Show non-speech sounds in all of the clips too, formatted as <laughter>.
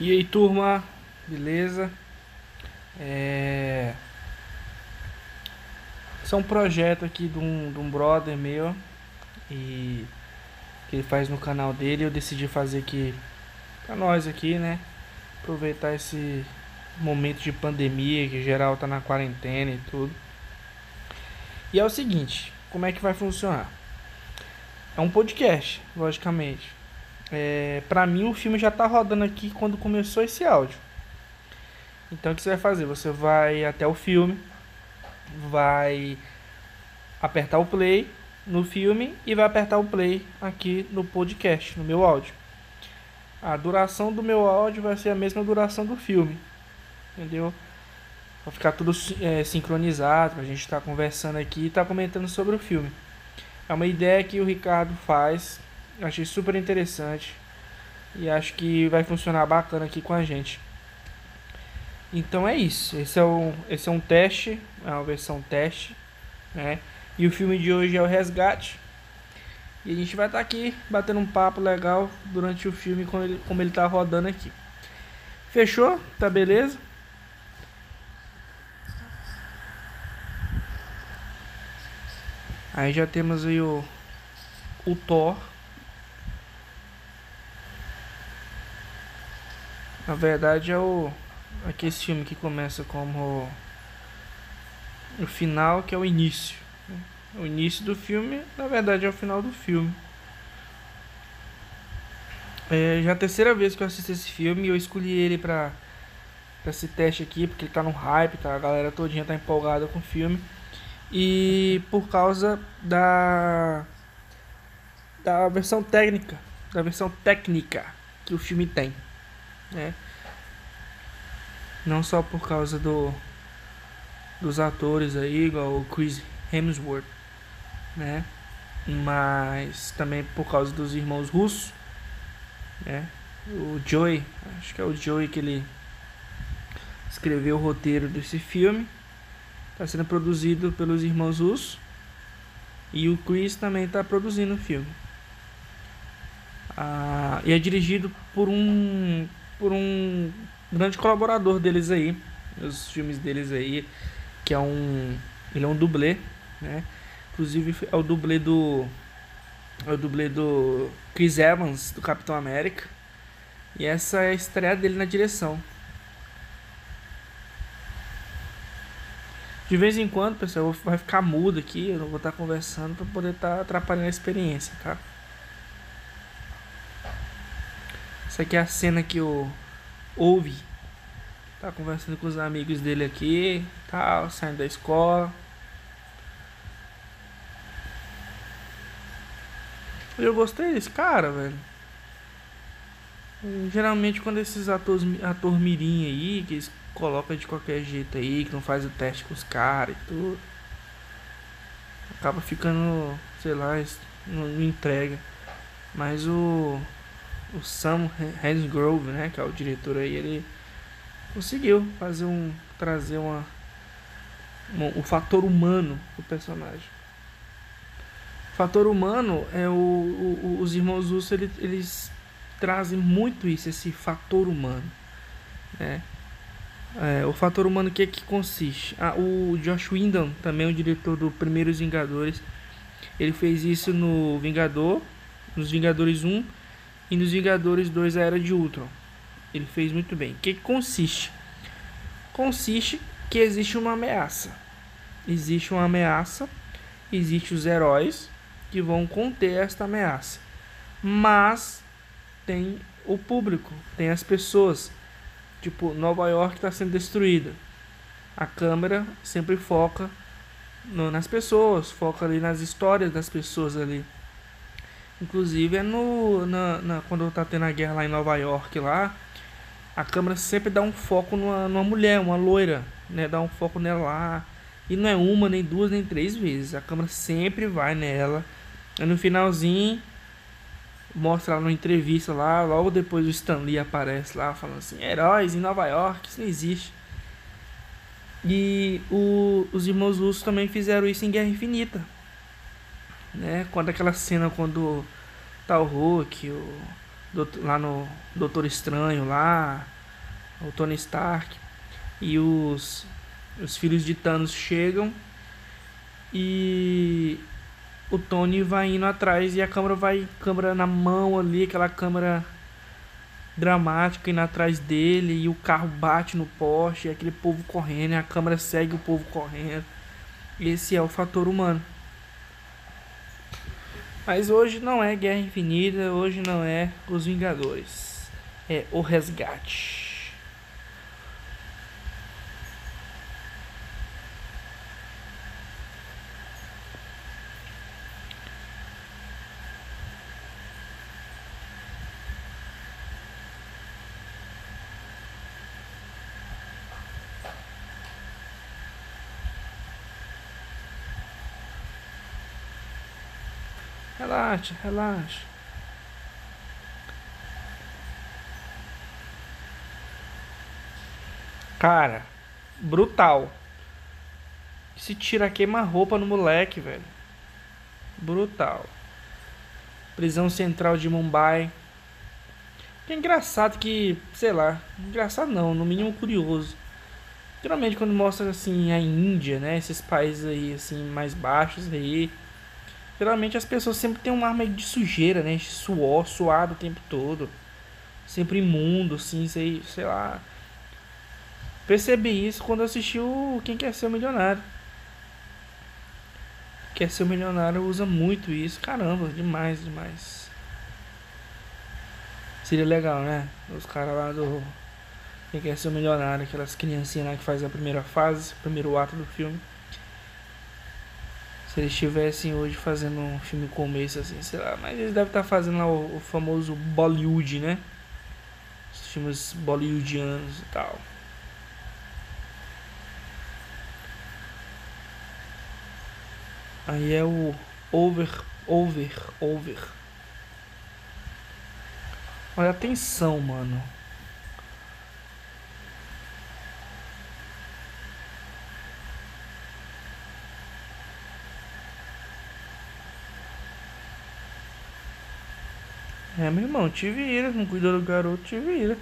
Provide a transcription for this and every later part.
E aí turma, beleza? É... Esse é um projeto aqui de um, de um brother meu e que ele faz no canal dele. Eu decidi fazer aqui pra nós aqui, né? Aproveitar esse momento de pandemia que geral tá na quarentena e tudo. E é o seguinte, como é que vai funcionar? É um podcast, logicamente. É, pra mim o filme já tá rodando aqui quando começou esse áudio. Então o que você vai fazer? Você vai até o filme, vai apertar o play no filme e vai apertar o play aqui no podcast, no meu áudio. A duração do meu áudio vai ser a mesma duração do filme, entendeu? Vai ficar tudo é, sincronizado, a gente estar tá conversando aqui e estar tá comentando sobre o filme. É uma ideia que o Ricardo faz Achei super interessante. E acho que vai funcionar bacana aqui com a gente. Então é isso. Esse é, o, esse é um teste. É uma versão teste. Né? E o filme de hoje é o Resgate. E a gente vai estar tá aqui batendo um papo legal durante o filme como ele, como ele tá rodando aqui. Fechou? Tá beleza? Aí já temos aí o, o Thor Na verdade é o aqui esse filme que começa como o final, que é o início. Né? O início do filme, na verdade, é o final do filme. É já a terceira vez que eu assisto esse filme eu escolhi ele pra, pra esse teste aqui, porque ele tá no hype, tá? A galera todinha tá empolgada com o filme. E por causa da da versão técnica, da versão técnica que o filme tem né? Não só por causa do dos atores aí, igual o Chris Hemsworth, né? Mas também por causa dos irmãos russos, né? O Joey, acho que é o Joey que ele escreveu o roteiro desse filme. Está sendo produzido pelos irmãos russos. E o Chris também está produzindo o filme. Ah, e é dirigido por um por um grande colaborador deles aí, os filmes deles aí, que é um ele é um dublê, né? Inclusive é o dublê do é o dublê do Chris Evans do Capitão América. E essa é a estreia dele na direção. De vez em quando, pessoal, vai ficar mudo aqui, eu não vou estar conversando para poder estar tá atrapalhando a experiência, tá? Essa aqui é a cena que o ouve. Tá conversando com os amigos dele aqui, tal, saindo da escola. Eu gostei desse cara, velho. Geralmente quando esses atores ator mirim aí, que eles colocam de qualquer jeito aí, que não faz o teste com os caras e tudo. Acaba ficando, sei lá, não entrega. Mas o o Sam Hansgrove, né, que é o diretor aí, ele conseguiu fazer um trazer uma, uma o fator humano do personagem. O fator humano é o, o os irmãos Russo eles, eles trazem muito isso, esse fator humano, né? É, o fator humano que é que consiste? Ah, o Josh Whedon, também o diretor do Primeiros Vingadores, ele fez isso no Vingador, nos Vingadores 1 e nos Vingadores 2 A Era de Ultron. Ele fez muito bem. O que consiste? Consiste que existe uma ameaça. Existe uma ameaça, existem os heróis que vão conter esta ameaça. Mas tem o público, tem as pessoas. Tipo, Nova York está sendo destruída. A câmera sempre foca no, nas pessoas, foca ali nas histórias das pessoas ali. Inclusive é no. Na, na, quando tá tendo a guerra lá em Nova York lá, a câmera sempre dá um foco numa, numa mulher, uma loira, né? Dá um foco nela lá. E não é uma, nem duas, nem três vezes. A câmera sempre vai nela. Aí no finalzinho, mostra lá numa entrevista lá, logo depois o Stan Lee aparece lá falando assim, heróis em Nova York, isso não existe. E o, os irmãos russos também fizeram isso em Guerra Infinita né? Quando aquela cena quando tá o Hulk, o, lá no Doutor Estranho lá, o Tony Stark e os os filhos de Thanos chegam e o Tony vai indo atrás e a câmera vai câmera na mão ali, aquela câmera dramática indo atrás dele e o carro bate no poste, e aquele povo correndo, e a câmera segue o povo correndo. Esse é o fator humano. Mas hoje não é Guerra Infinita, hoje não é Os Vingadores. É o resgate. Relaxa, relaxa. Cara, brutal. Se tira queima-roupa no moleque, velho. Brutal. Prisão central de Mumbai. Que é engraçado que, sei lá, engraçado não, no mínimo curioso. Geralmente quando mostra assim a Índia, né, esses países aí assim mais baixos aí, Geralmente as pessoas sempre têm um ar meio de sujeira, né? Suor, suado o tempo todo. Sempre imundo, assim, sei, sei lá. Percebi isso quando assisti o Quem Quer Ser o Milionário. Quer Ser o Milionário usa muito isso. Caramba, demais, demais. Seria legal, né? Os caras lá do Quem Quer Ser o Milionário, aquelas criancinhas lá que fazem a primeira fase, o primeiro ato do filme. Se eles estivessem hoje fazendo um filme começo assim, sei lá, mas eles devem estar fazendo lá o, o famoso Bollywood, né? Os filmes bollywoodianos e tal. Aí é o over, over, over. Olha a tensão, mano. É, meu irmão, te vira. Não cuidou do garoto, te vira.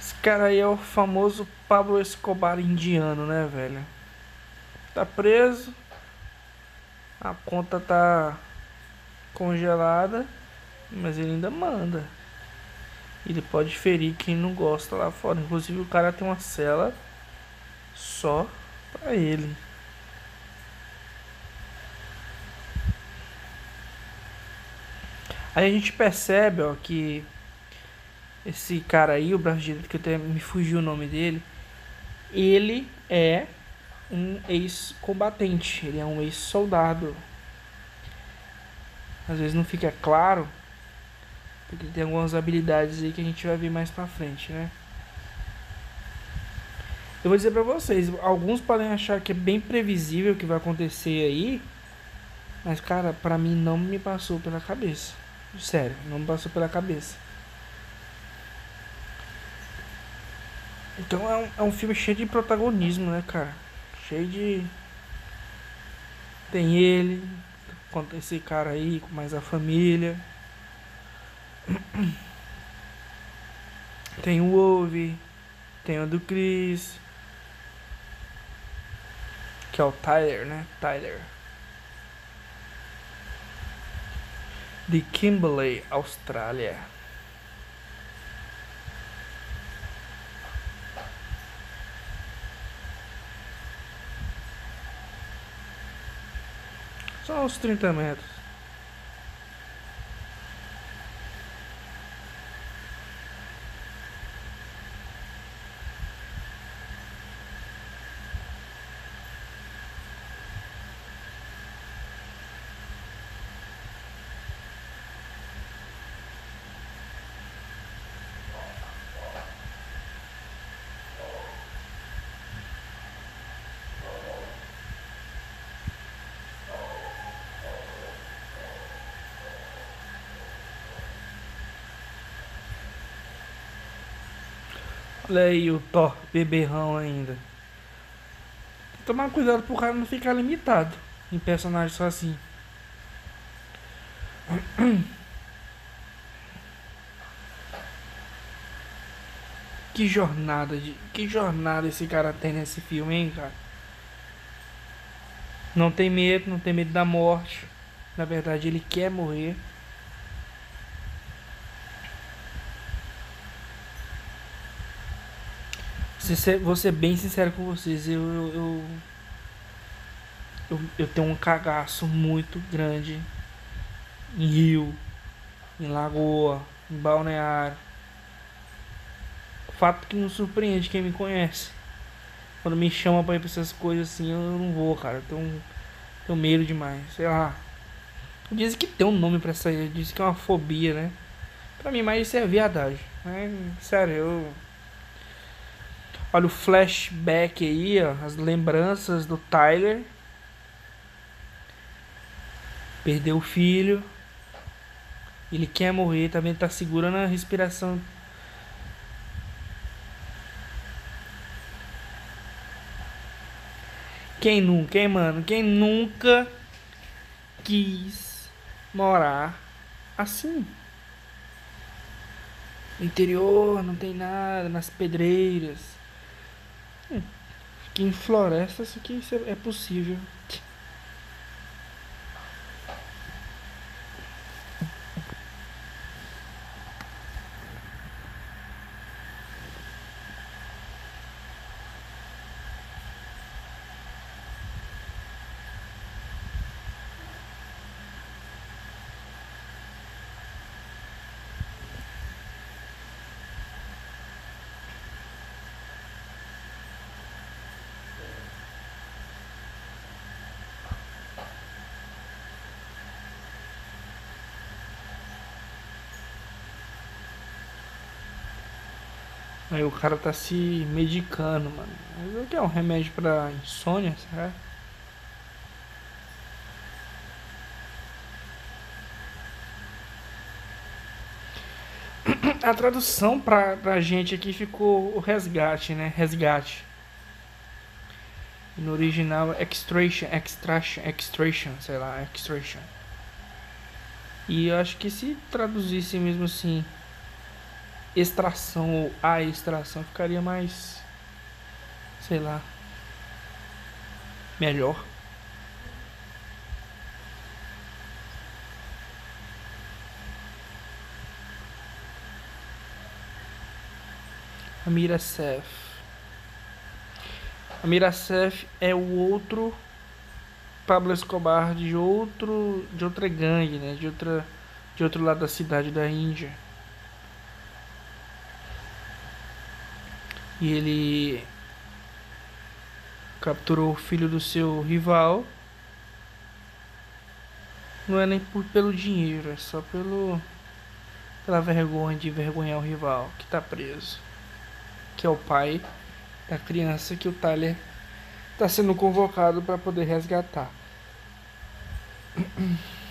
Esse cara aí é o famoso Pablo Escobar indiano, né, velho? Tá preso. A conta tá congelada. Mas ele ainda manda. Ele pode ferir quem não gosta lá fora. Inclusive o cara tem uma cela só pra ele. Aí a gente percebe, ó, que esse cara aí, o braço direito, que até me fugiu o nome dele, ele é um ex-combatente, ele é um ex-soldado. Às vezes não fica claro, porque tem algumas habilidades aí que a gente vai ver mais pra frente, né? Eu vou dizer pra vocês, alguns podem achar que é bem previsível o que vai acontecer aí, mas cara, pra mim não me passou pela cabeça. Sério, não passou pela cabeça. Então é um, é um filme cheio de protagonismo, né, cara? Cheio de. Tem ele, esse cara aí, com mais a família. <clears throat> Tem o Ove, tem o do Chris. Que é o Tyler, né? Tyler. De Kimberley, Austrália. Só uns 30 metros. Olha aí o Thor, beberrão ainda. Tomar cuidado pro cara não ficar limitado em personagem só assim. Que jornada, de, que jornada esse cara tem nesse filme, hein, cara? Não tem medo, não tem medo da morte. Na verdade, ele quer morrer. Vou ser bem sincero com vocês, eu, eu, eu, eu tenho um cagaço muito grande em rio, em lagoa, em balneário. Fato que não surpreende quem me conhece. Quando me chama pra ir pra essas coisas assim, eu não vou, cara. Eu tenho, tenho medo demais. Sei lá. Dizem que tem um nome pra isso aí. Dizem que é uma fobia, né? Pra mim, mais isso é viadagem. Sério, eu. Olha o flashback aí, ó. As lembranças do Tyler. Perdeu o filho. Ele quer morrer, também tá segurando a respiração. Quem nunca, hein, mano? Quem nunca quis morar assim? No interior, não tem nada, nas pedreiras. Aqui em floresta, isso aqui é possível. Aí o cara tá se medicando, mano. Mas o que é um remédio pra insônia, será? <clears throat> A tradução pra, pra gente aqui ficou o resgate, né? Resgate. No original, extraction, extraction, extraction, sei lá, extraction. E eu acho que se traduzisse mesmo assim, extração ou a extração ficaria mais sei lá melhor. A Miracef a Miracef é o outro Pablo Escobar de outro de outra gangue né? De outra de outro lado da cidade da Índia E ele capturou o filho do seu rival. Não é nem por, pelo dinheiro, é só pelo pela vergonha de envergonhar o rival que está preso. Que é o pai da criança que o Tyler está sendo convocado para poder resgatar. <clears throat>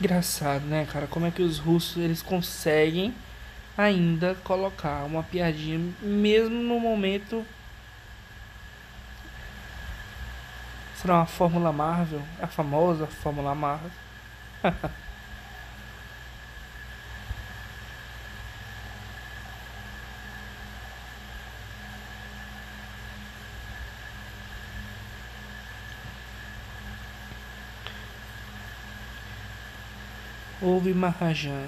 Engraçado, né, cara? Como é que os russos eles conseguem ainda colocar uma piadinha, mesmo no momento. Será uma Fórmula Marvel? A famosa Fórmula Marvel. <laughs> Ouve Mahajan.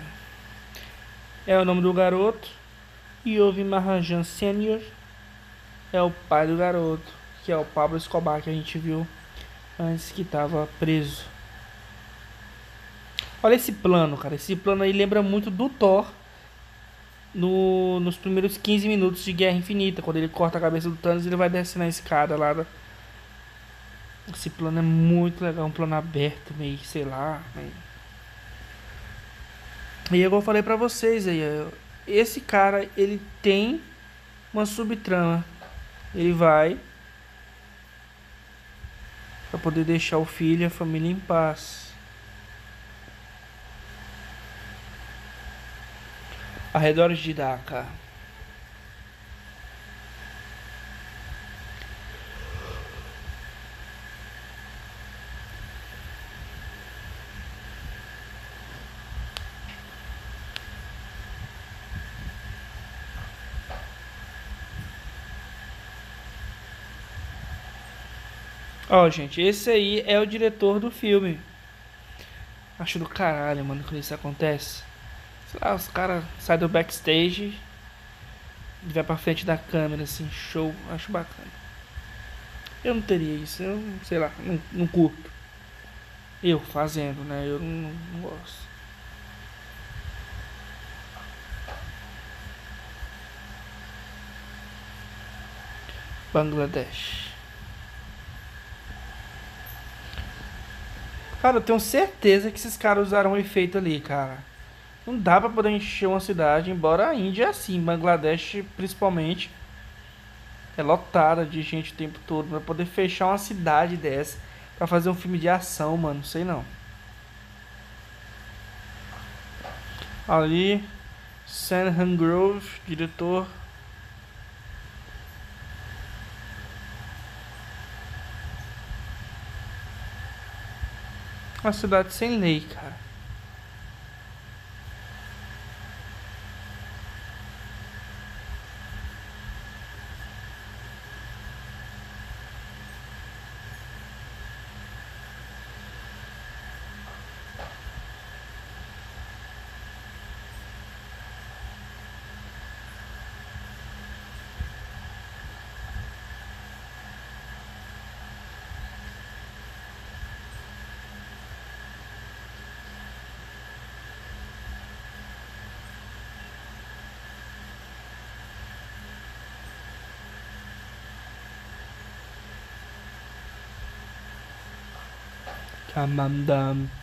É o nome do garoto. E Ouve Mahajan Senior é o pai do garoto, que é o Pablo Escobar que a gente viu antes que estava preso. Olha esse plano, cara. Esse plano aí lembra muito do Thor no, nos primeiros 15 minutos de Guerra Infinita. Quando ele corta a cabeça do Thanos, ele vai descendo a escada lá. Esse plano é muito legal. Um plano aberto, meio, sei lá. Meio... E eu falei para vocês aí, esse cara, ele tem uma subtrama. Ele vai para poder deixar o filho e a família em paz. Arredores de Dhaka. Ó, oh, gente, esse aí é o diretor do filme. Acho do caralho, mano, quando isso acontece. Sei lá, os caras saem do backstage e vai pra frente da câmera, assim, show. Acho bacana. Eu não teria isso, eu sei lá, não, não curto. Eu fazendo, né? Eu não, não gosto. Bangladesh. Cara, eu tenho certeza que esses caras usaram um efeito ali, cara. Não dá pra poder encher uma cidade, embora a Índia é assim, Bangladesh principalmente é lotada de gente o tempo todo. Pra poder fechar uma cidade dessa pra fazer um filme de ação, mano, sei não. Ali, Sam Grove, diretor Uma cidade sem lei, cara. Camandam.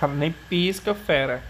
Cara nem pisca, fera.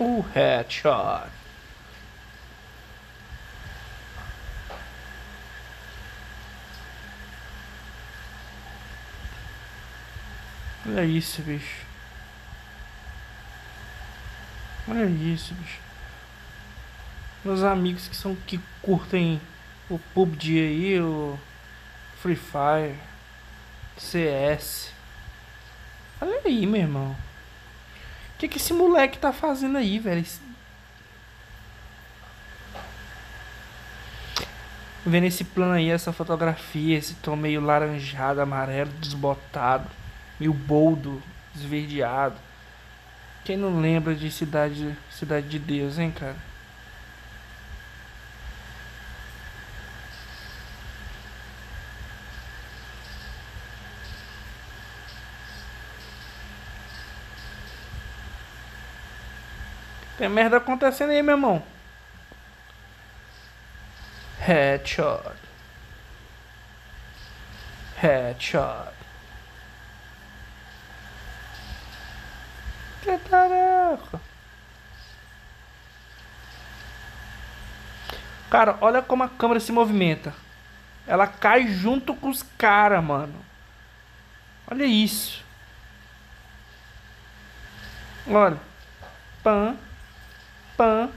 O headshot. Olha isso, bicho. Olha isso, bicho. Meus amigos que são que curtem o PUBG aí, o Free Fire, CS. Olha aí, meu irmão que, que esse moleque tá fazendo aí, velho? Vendo esse plano aí, essa fotografia, esse tom meio laranjado, amarelo, desbotado, meio boldo, esverdeado. Quem não lembra de Cidade, Cidade de Deus, hein, cara? Tem merda acontecendo aí, meu irmão. Headshot. Headshot. Caraca. Cara, olha como a câmera se movimenta. Ela cai junto com os caras, mano. Olha isso. Olha. Pã pã.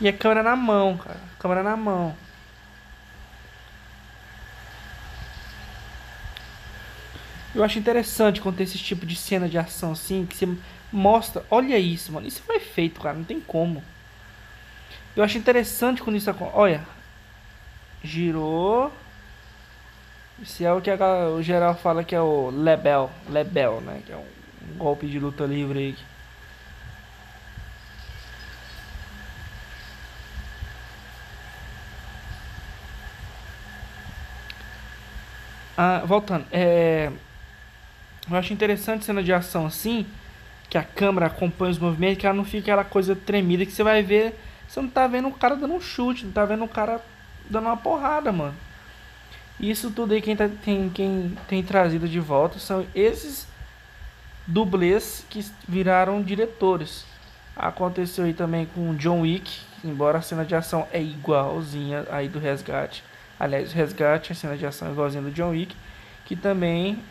E a câmera na mão, cara. Câmera na mão. Eu acho interessante quando tem esse tipo de cena de ação assim, que você mostra. Olha isso, mano. Isso foi feito, cara. Não tem como. Eu acho interessante quando isso acontece. Olha. Girou. Esse é o que a, o geral fala que é o Lebel. Lebel, né? Que é um golpe de luta livre aí. Ah, voltando, é, eu acho interessante cena de ação assim, que a câmera acompanha os movimentos, que ela não fica aquela coisa tremida que você vai ver. Você não tá vendo o cara dando um chute, não tá vendo o cara dando uma porrada, mano. Isso tudo aí quem, tá, tem, quem tem trazido de volta são esses dublês que viraram diretores. Aconteceu aí também com John Wick, embora a cena de ação é igualzinha aí do resgate. Aliás, Resgate, a cena de ação igualzinha do John Wick, que também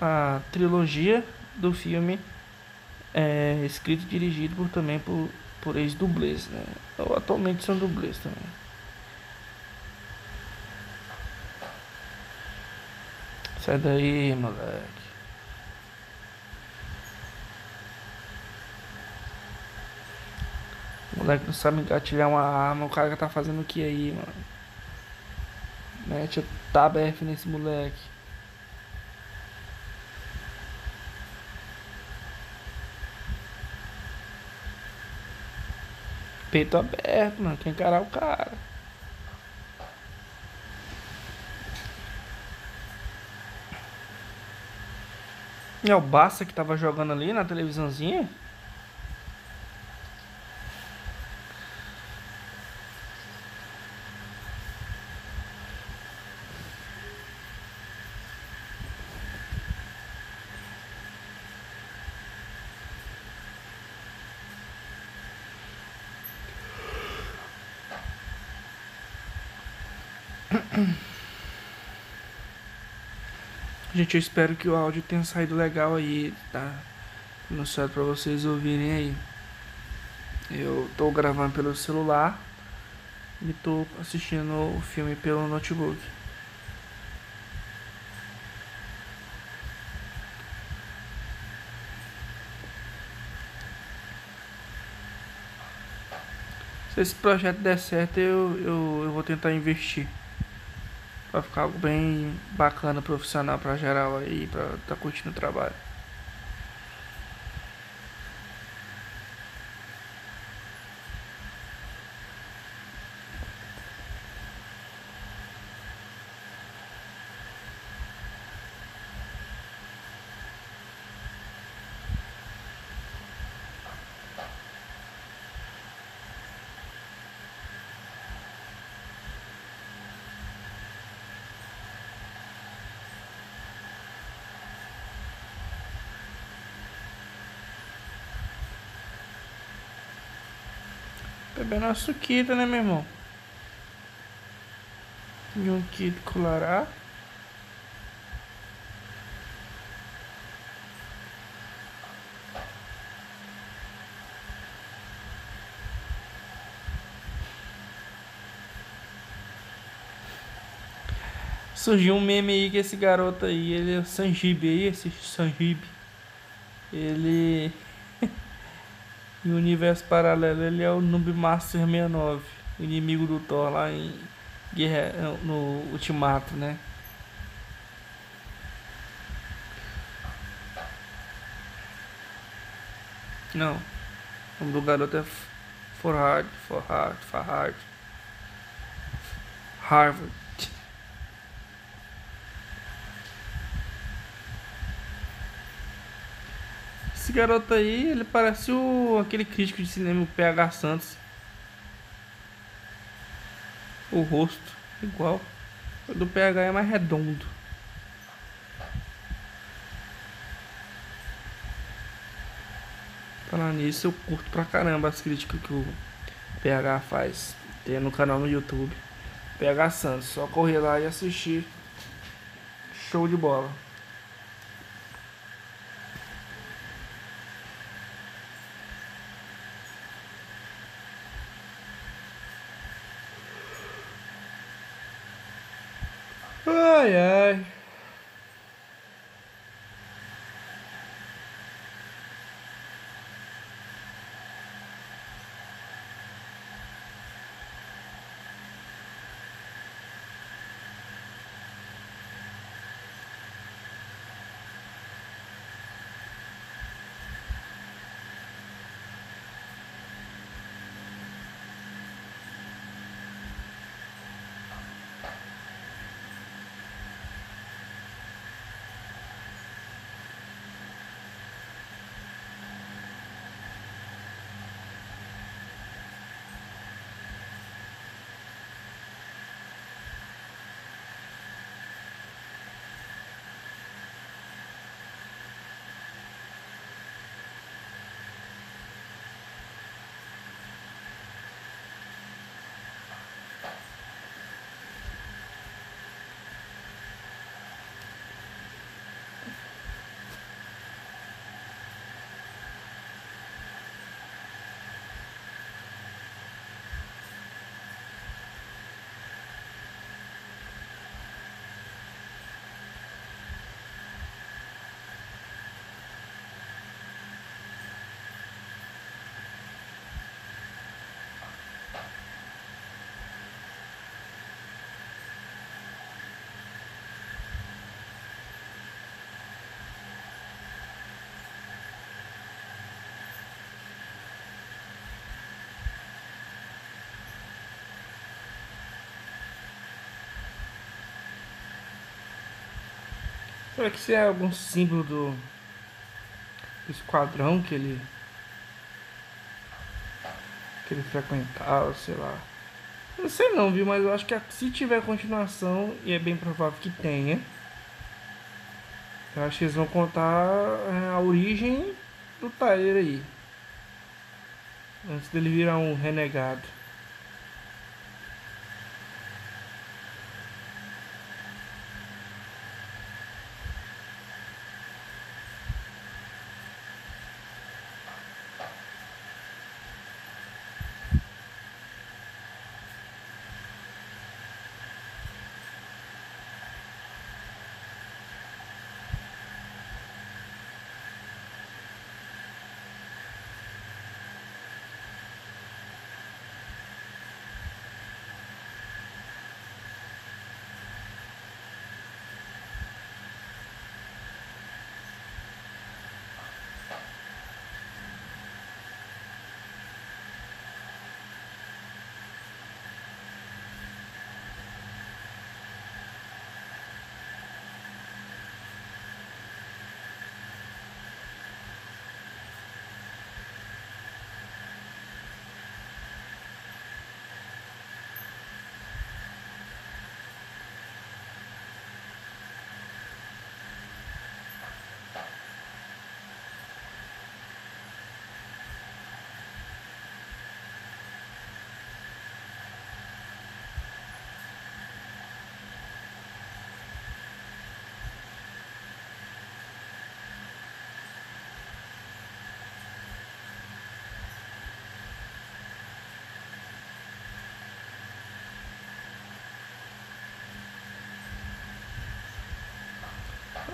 a trilogia do filme é escrito e dirigido por, também por, por ex-dublês, né? Ou, atualmente são dublês também. Sai daí, moleque. O moleque não sabe engatilhar uma arma, o cara tá fazendo o que aí, mano? Mete o TabF nesse moleque. Peito aberto, mano. Quer encarar o cara. É o Bassa que tava jogando ali na televisãozinha. Gente, eu espero que o áudio tenha saído legal aí, tá? Anunciado pra vocês ouvirem aí. Eu tô gravando pelo celular e tô assistindo o filme pelo notebook. Se esse projeto der certo, eu, eu, eu vou tentar investir. Pra ficar algo bem bacana, profissional pra geral aí, pra tá curtindo o trabalho. Bebendo uma suquita, né, meu irmão? E um kit colará. Surgiu um meme aí que esse garoto aí, ele é o Sanjibe aí, esse Sanjibe. Ele em universo paralelo ele é o Noob Master 69. o inimigo do Thor lá em Guerra no Ultimato, né? Não. O nome do garoto é Forhard, Forhard, Farhard. Harvard. Garoto aí, ele parece o, aquele crítico de cinema, o PH Santos. O rosto, igual. O do PH é mais redondo. Falar nisso, eu curto pra caramba as críticas que o PH faz. Tem no canal no YouTube. PH Santos. Só correr lá e assistir. Show de bola. Será que isso é algum símbolo do, esquadrão que ele que ele frequentava, sei lá. Não sei não, viu? Mas eu acho que se tiver continuação, e é bem provável que tenha, eu acho que eles vão contar é, a origem do Tyler aí. Antes dele virar um renegado.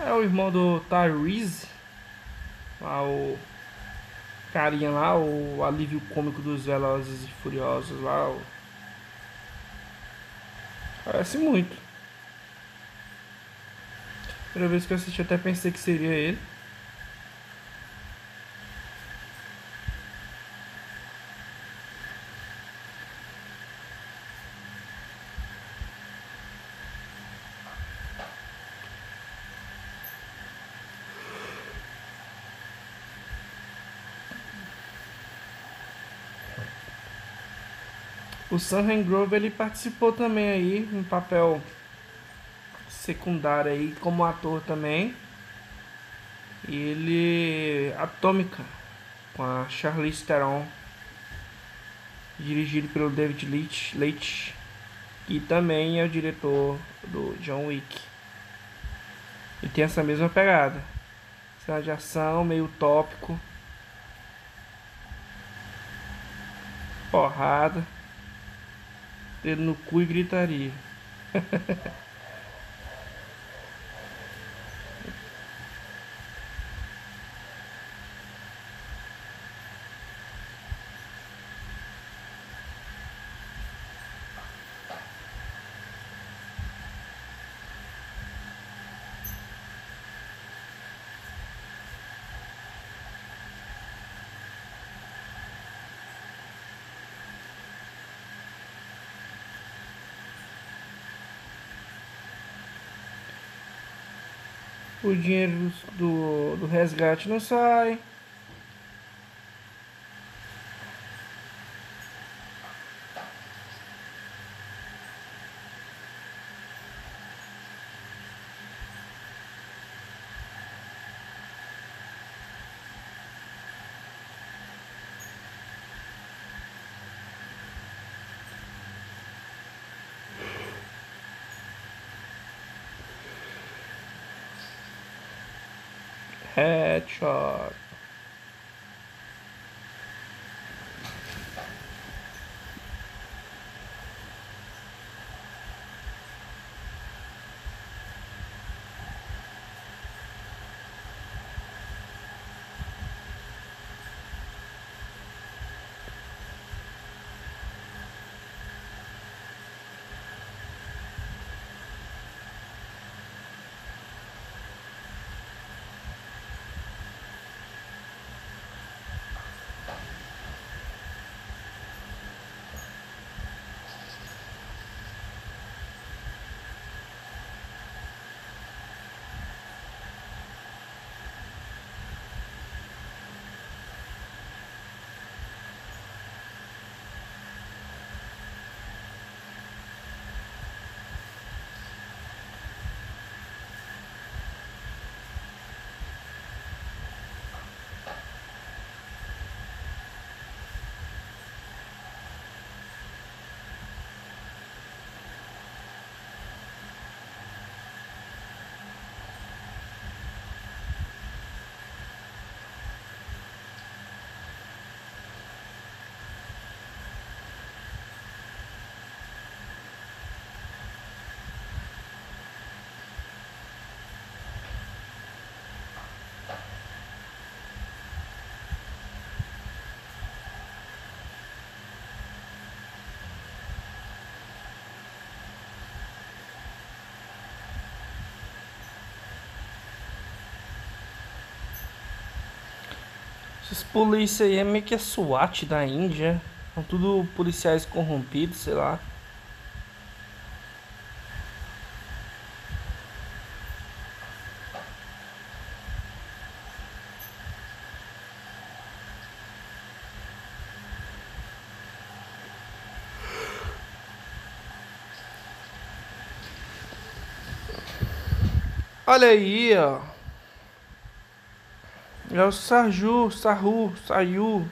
É o irmão do Tyrese. O carinha lá, o alívio cômico dos Velozes e Furiosos lá. O... Parece muito. Primeira vez que eu assisti, até pensei que seria ele. O Sam Grove ele participou também aí, um papel secundário aí como ator também. E ele Atômica com a Charlize Theron, dirigido pelo David Leitch, Leitch que também é o diretor do John Wick. E tem essa mesma pegada. Cena de ação, meio tópico. Porrada dedo no cu e gritaria. <laughs> o dinheiro do, do resgate não sai. Headshot. Esses polícia aí é meio que a SWAT da Índia. São tudo policiais corrompidos, sei lá. Olha aí, ó. É o Sarju, Sarru, Sayu.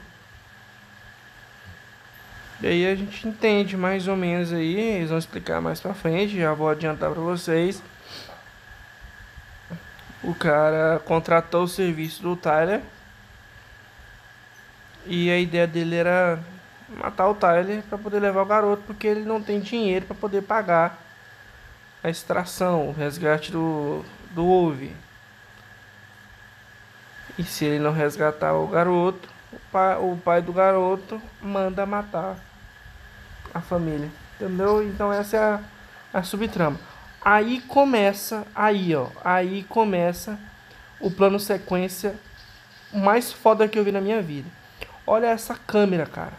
E aí a gente entende mais ou menos aí, eles vão explicar mais pra frente, já vou adiantar pra vocês. O cara contratou o serviço do Tyler. E a ideia dele era matar o Tyler para poder levar o garoto, porque ele não tem dinheiro para poder pagar a extração, o resgate do, do Ove. E se ele não resgatar o garoto, o pai, o pai do garoto manda matar a família. Entendeu? Então essa é a, a subtrama. Aí começa, aí ó, aí começa o plano sequência mais foda que eu vi na minha vida. Olha essa câmera, cara.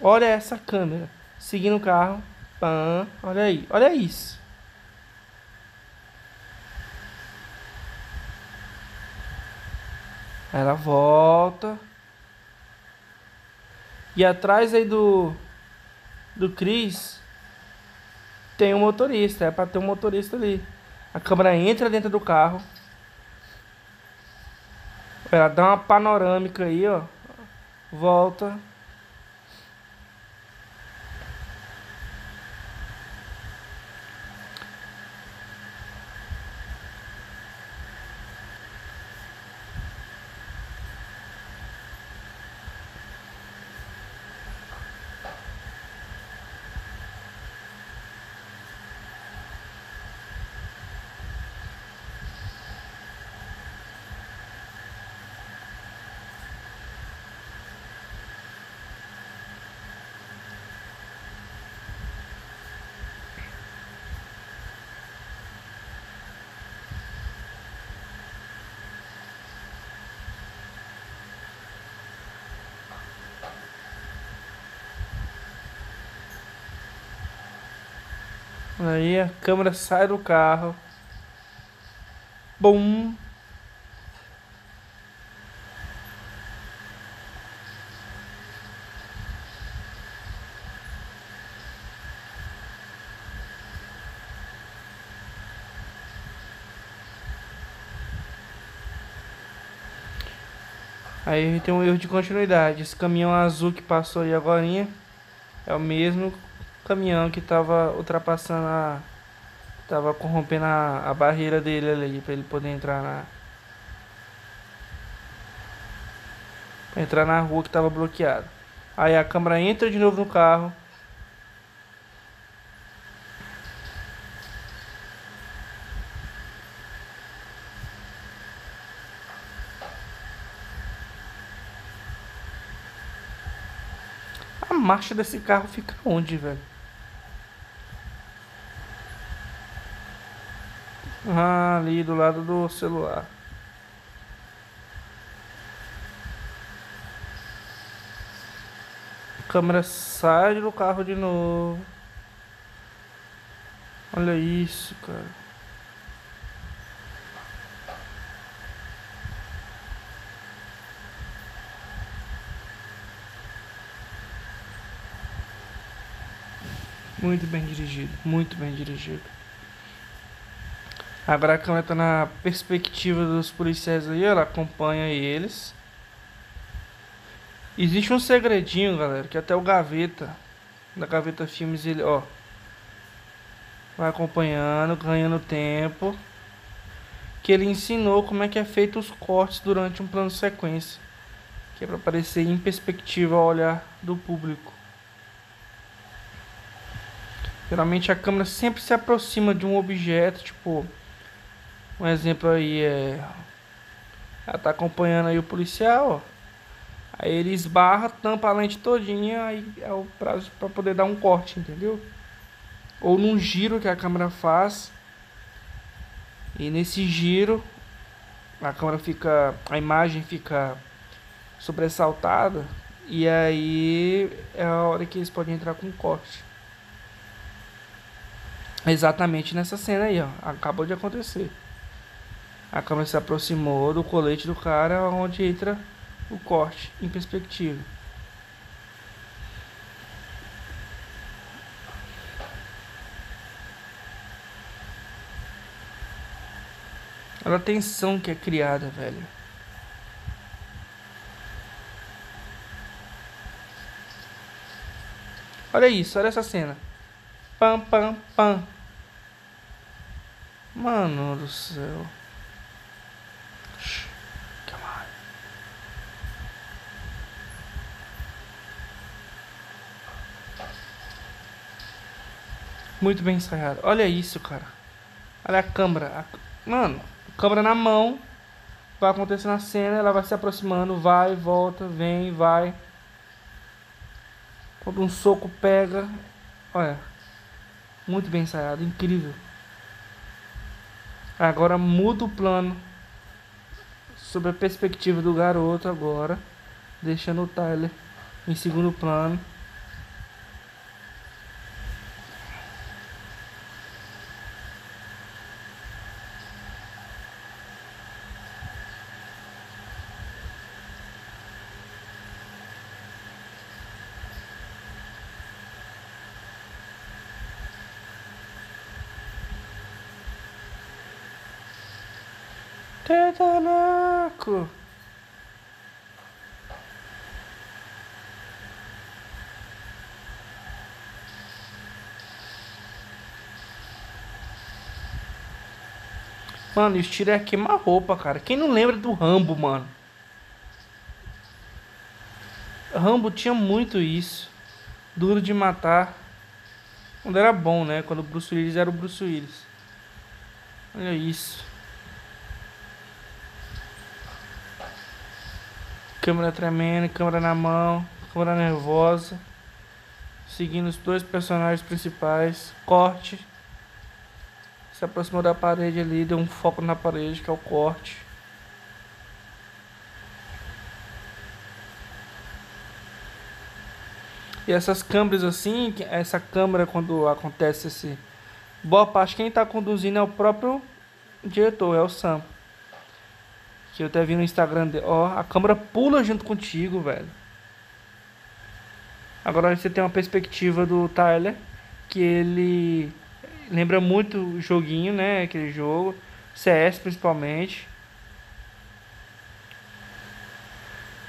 Olha essa câmera. Seguindo o carro. Pã, olha aí, olha isso. Ela volta. E atrás aí do do Chris tem um motorista, é para ter um motorista ali. A câmera entra dentro do carro. Ela dá uma panorâmica aí, ó. Volta. Aí a câmera sai do carro. Bum. Aí tem um erro de continuidade. Esse caminhão azul que passou aí agora é o mesmo caminhão que tava ultrapassando a. Tava corrompendo a, a barreira dele ali pra ele poder entrar na. Pra entrar na rua que tava bloqueada. Aí a câmera entra de novo no carro. A marcha desse carro fica onde, velho? Ah, ali do lado do celular. A câmera sai do carro de novo. Olha isso, cara. Muito bem dirigido, muito bem dirigido. Agora a câmera tá na perspectiva dos policiais aí, ela acompanha eles. Existe um segredinho, galera, que até o Gaveta, da Gaveta Filmes, ele, ó, vai acompanhando, ganhando tempo. Que ele ensinou como é que é feito os cortes durante um plano sequência. Que é para aparecer em perspectiva ao olhar do público. Geralmente a câmera sempre se aproxima de um objeto, tipo um exemplo aí é. Ela tá acompanhando aí o policial, ó. Aí ele esbarra, tampa a lente todinha, aí é o prazo para poder dar um corte, entendeu? Ou num giro que a câmera faz. E nesse giro a câmera fica. a imagem fica sobressaltada. E aí é a hora que eles podem entrar com corte. Exatamente nessa cena aí, ó. Acabou de acontecer. A câmera se aproximou do colete do cara, onde entra o corte em perspectiva. Olha a tensão que é criada, velho. Olha isso, olha essa cena. Pam, pam, pam. Mano do céu. Muito bem ensaiado. Olha isso, cara. Olha a câmera. A... Mano, câmera na mão. Vai acontecer na cena, ela vai se aproximando, vai, volta, vem, vai. Quando um soco pega. Olha. Muito bem ensaiado, incrível. Agora muda o plano sobre a perspectiva do garoto agora, deixando o Tyler em segundo plano. Mano, e os tiros é queima-roupa, cara. Quem não lembra do Rambo, mano? Rambo tinha muito isso. Duro de matar. Quando era bom, né? Quando o Bruce Willis era o Bruce Willis. Olha isso. Câmera tremendo, câmera na mão, câmera nervosa. Seguindo os dois personagens principais. Corte se aproximou da parede ali, deu um foco na parede, que é o corte. E essas câmeras assim, essa câmera quando acontece esse. Boa parte quem está conduzindo é o próprio diretor, é o Sam. Que eu até vi no Instagram dele. Ó, a câmera pula junto contigo, velho. Agora você tem uma perspectiva do Tyler que ele lembra muito o joguinho, né? Aquele jogo. CS principalmente.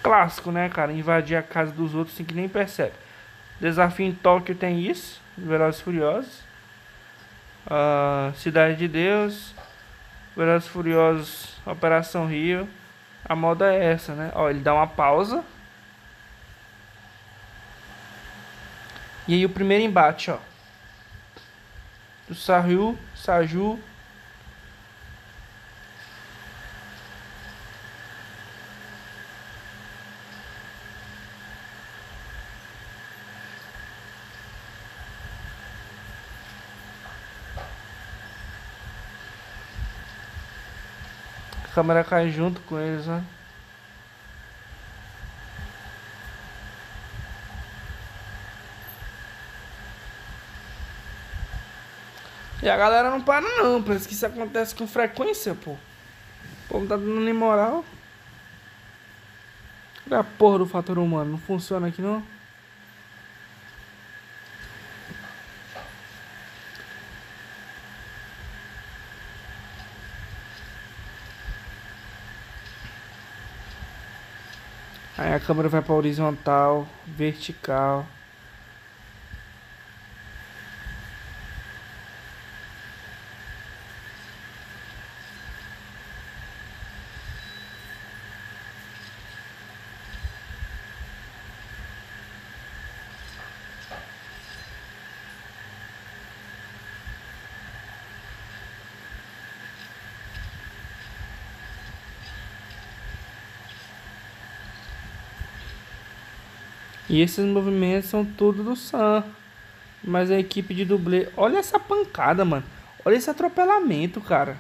Clássico, né, cara? Invadir a casa dos outros sem que nem percebe. Desafio em Tóquio tem isso. Velozes Furiosos. Uh, Cidade de Deus. Velozes Furiosos. Operação Rio. A moda é essa, né? Ó, ele dá uma pausa. E aí o primeiro embate, ó do Saju, Saju câmera cai junto com eles, né? E a galera não para não, parece que isso acontece com frequência, pô. O povo tá dando nem moral. Olha a porra do fator humano, não funciona aqui não? Aí a câmera vai para horizontal, vertical. E esses movimentos são tudo do Sam. Mas a equipe de dublê. Olha essa pancada, mano. Olha esse atropelamento, cara.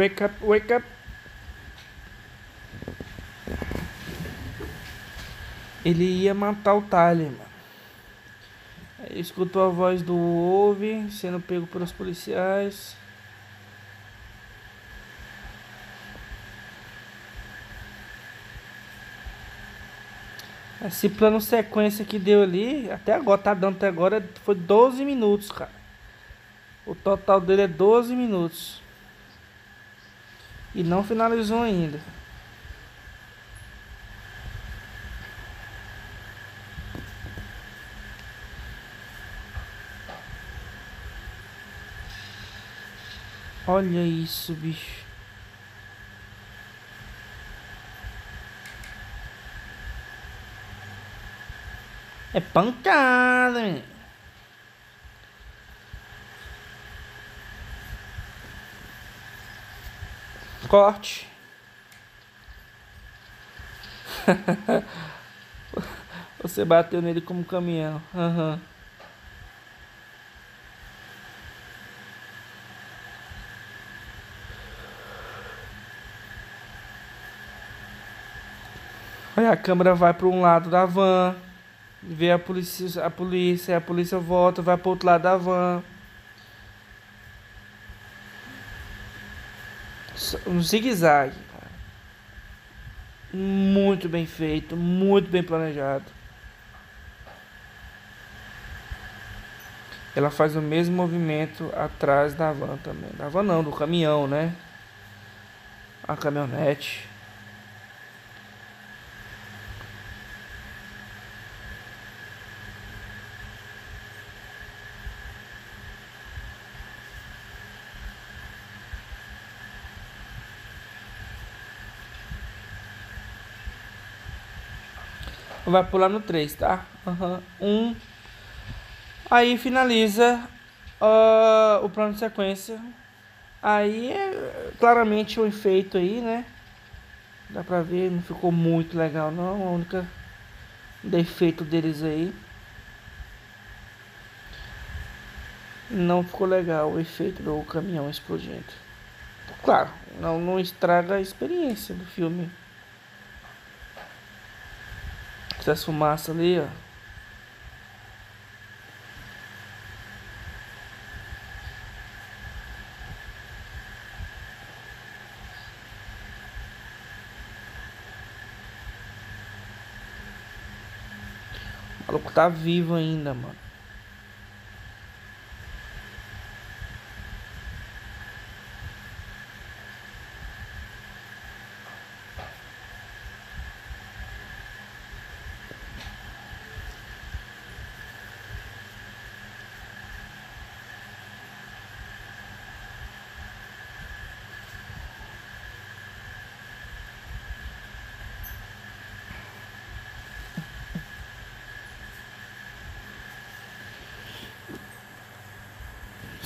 Wake up, wake up. Ele ia matar o Tyler, mano. Escutou a voz do Ove sendo pego pelos policiais. Esse plano sequência que deu ali, até agora, tá dando até agora, foi 12 minutos, cara. O total dele é 12 minutos e não finalizou ainda. Olha isso, bicho. É pancada, menino. Corte. <laughs> Você bateu nele como caminhão. Aham. Uhum. Aí a câmera vai para um lado da van, vê a polícia, a polícia, a polícia volta, vai para outro lado da van. Um zigue-zague. Muito bem feito, muito bem planejado. Ela faz o mesmo movimento atrás da van também. Da van não, do caminhão, né? A caminhonete. Vai pular no 3, tá? Uhum. Um. Aí finaliza uh, o plano de sequência. Aí é claramente o efeito aí, né? Dá pra ver, não ficou muito legal não. A única defeito deles aí. Não ficou legal o efeito do caminhão explodindo. Claro, não, não estraga a experiência do filme. Essa fumaça ali, ó. O maluco tá vivo ainda, mano.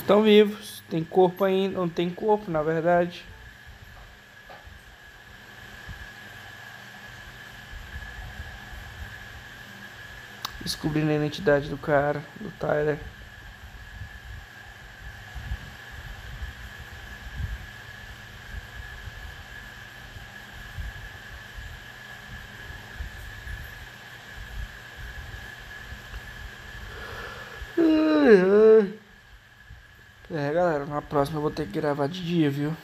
Estão vivos. Tem corpo ainda. Não tem corpo, na verdade. Descobrindo a identidade do cara, do Tyler. É, galera, na próxima eu vou ter que gravar de dia, viu?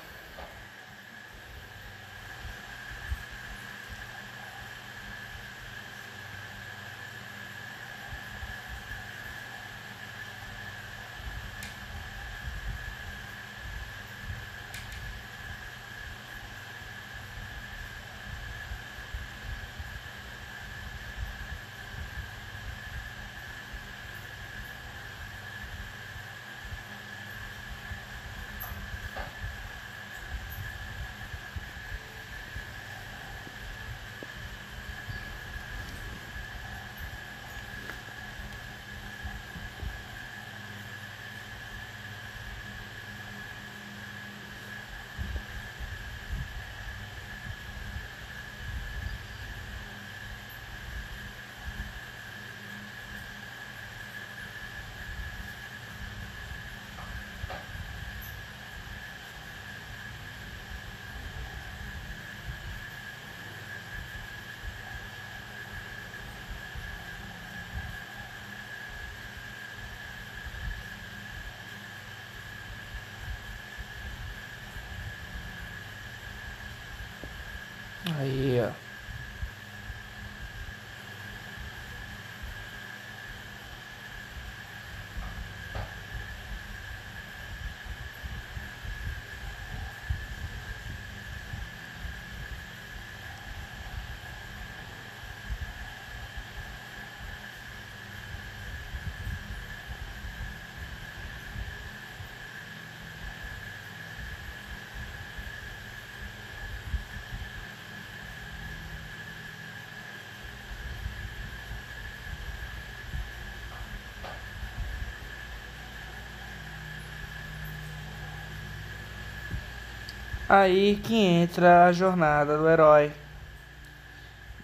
Aí que entra a jornada do herói.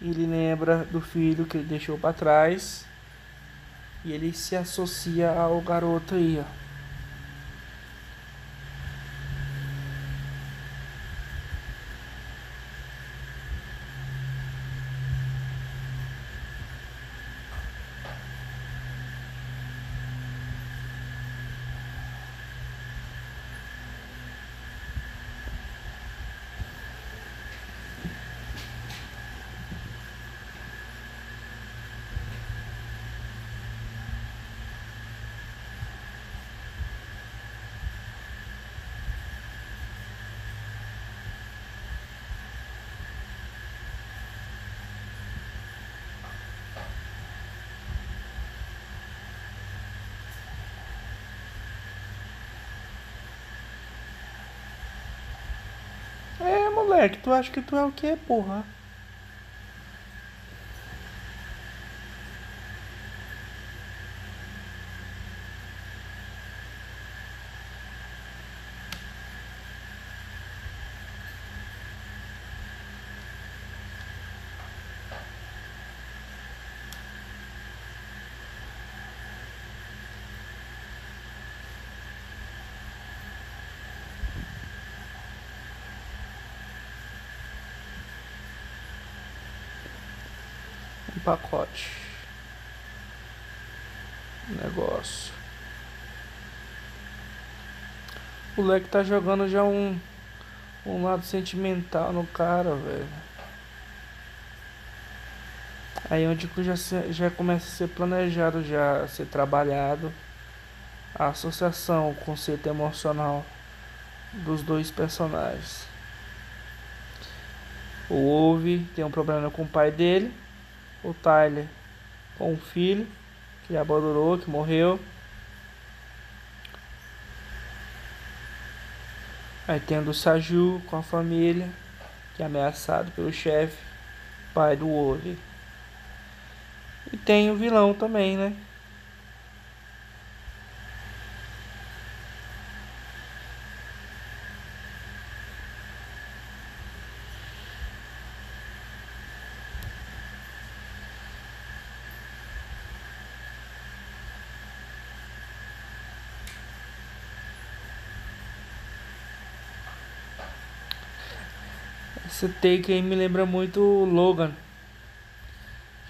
Ele lembra do filho que ele deixou para trás e ele se associa ao garoto aí, ó. É, moleque, tu acha que tu é o quê, porra? Pacote. Negócio. O moleque tá jogando já um, um lado sentimental no cara, velho. Aí onde já, já começa a ser planejado, já a ser trabalhado a associação, o conceito emocional dos dois personagens. O Ove tem um problema com o pai dele, o Tyler com o filho que abandonou, que morreu. Aí tem o Saju com a família, que é ameaçado pelo chefe, pai do Ove. E tem o vilão também, né? Esse take aí me lembra muito o Logan.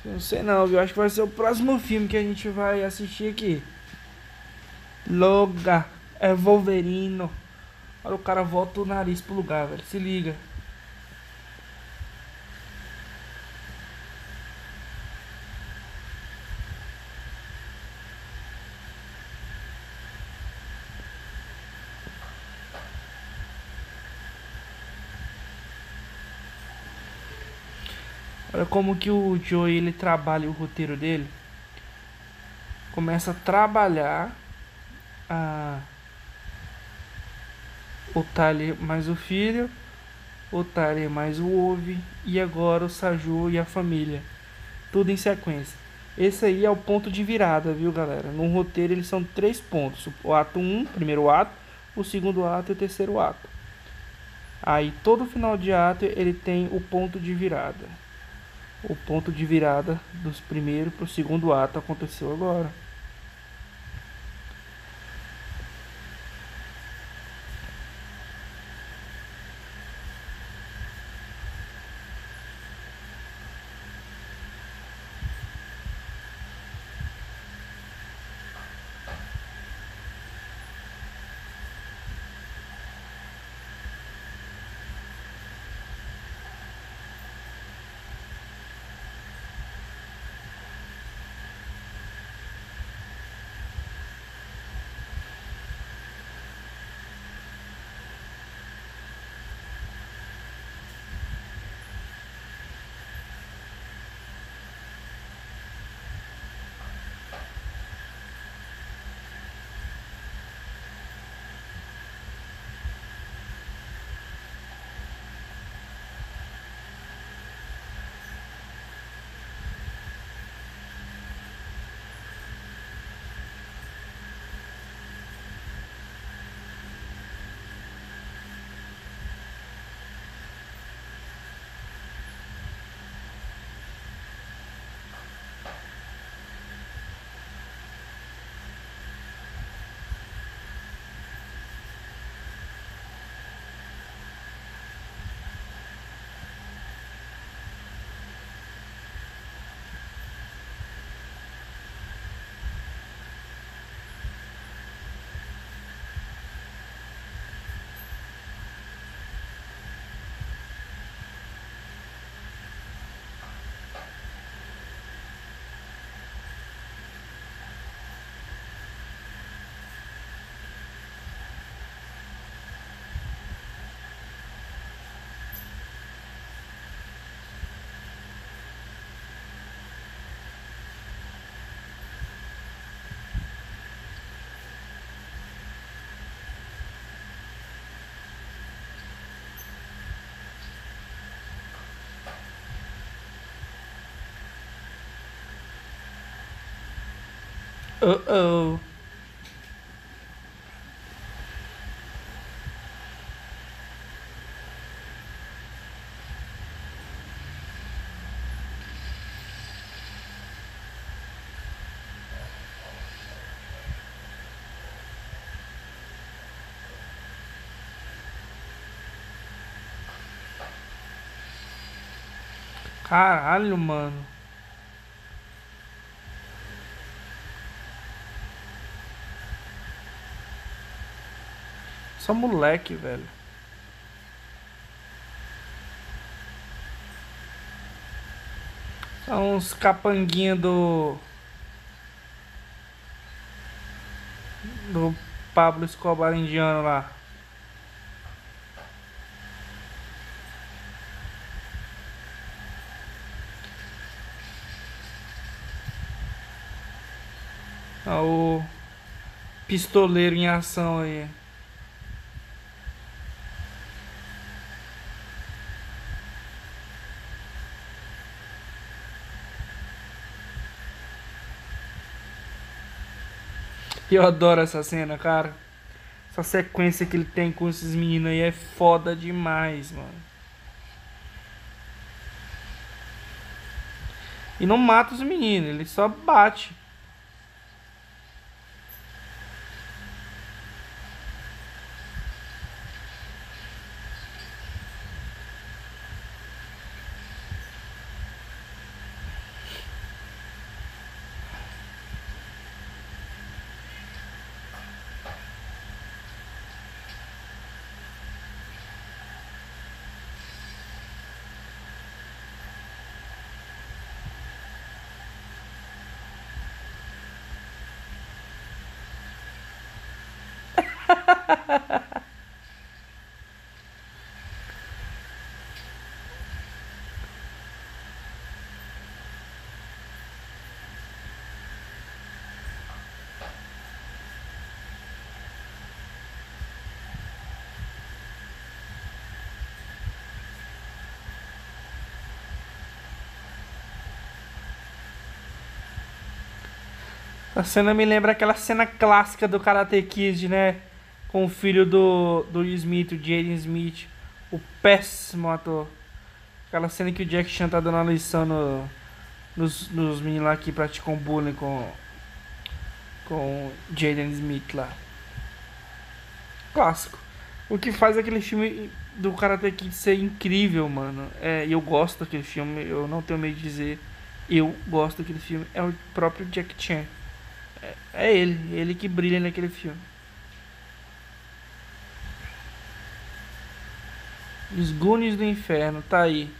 Não sei não, viu? Acho que vai ser o próximo filme que a gente vai assistir aqui. Logan. É Wolverino. Olha o cara volta o nariz pro lugar, velho. Se liga. Como que o Joey ele trabalha o roteiro dele. Começa a trabalhar a o Tyler mais o filho, o Tyler mais o Ove e agora o Saju e a família. Tudo em sequência. Esse aí é o ponto de virada, viu, galera? No roteiro eles são três pontos: o ato 1, um, primeiro ato, o segundo ato e o terceiro ato. Aí todo final de ato ele tem o ponto de virada. O ponto de virada dos primeiro para o segundo ato aconteceu agora. Uh oh. Caralho, mano. Só moleque, velho. São uns capanguinhos do. Do Pablo Escobar indiano lá. O pistoleiro em ação aí. Eu adoro essa cena, cara. Essa sequência que ele tem com esses meninos aí é foda demais, mano. E não mata os meninos, ele só bate. A cena me lembra aquela cena clássica do Karate Kid, né? Com o filho do, do Smith, o Jaden Smith, o péssimo ator. Aquela cena que o Jack Chan tá dando uma lição no, nos, nos meninos lá que praticam bullying com, com Jaden Smith lá. Clássico. O que faz aquele filme do Karate Kid ser incrível, mano. É, eu gosto daquele filme, eu não tenho medo de dizer. Eu gosto daquele filme. É o próprio Jack Chan. É, é ele, ele que brilha naquele filme. Os Goonies do Inferno, tá aí.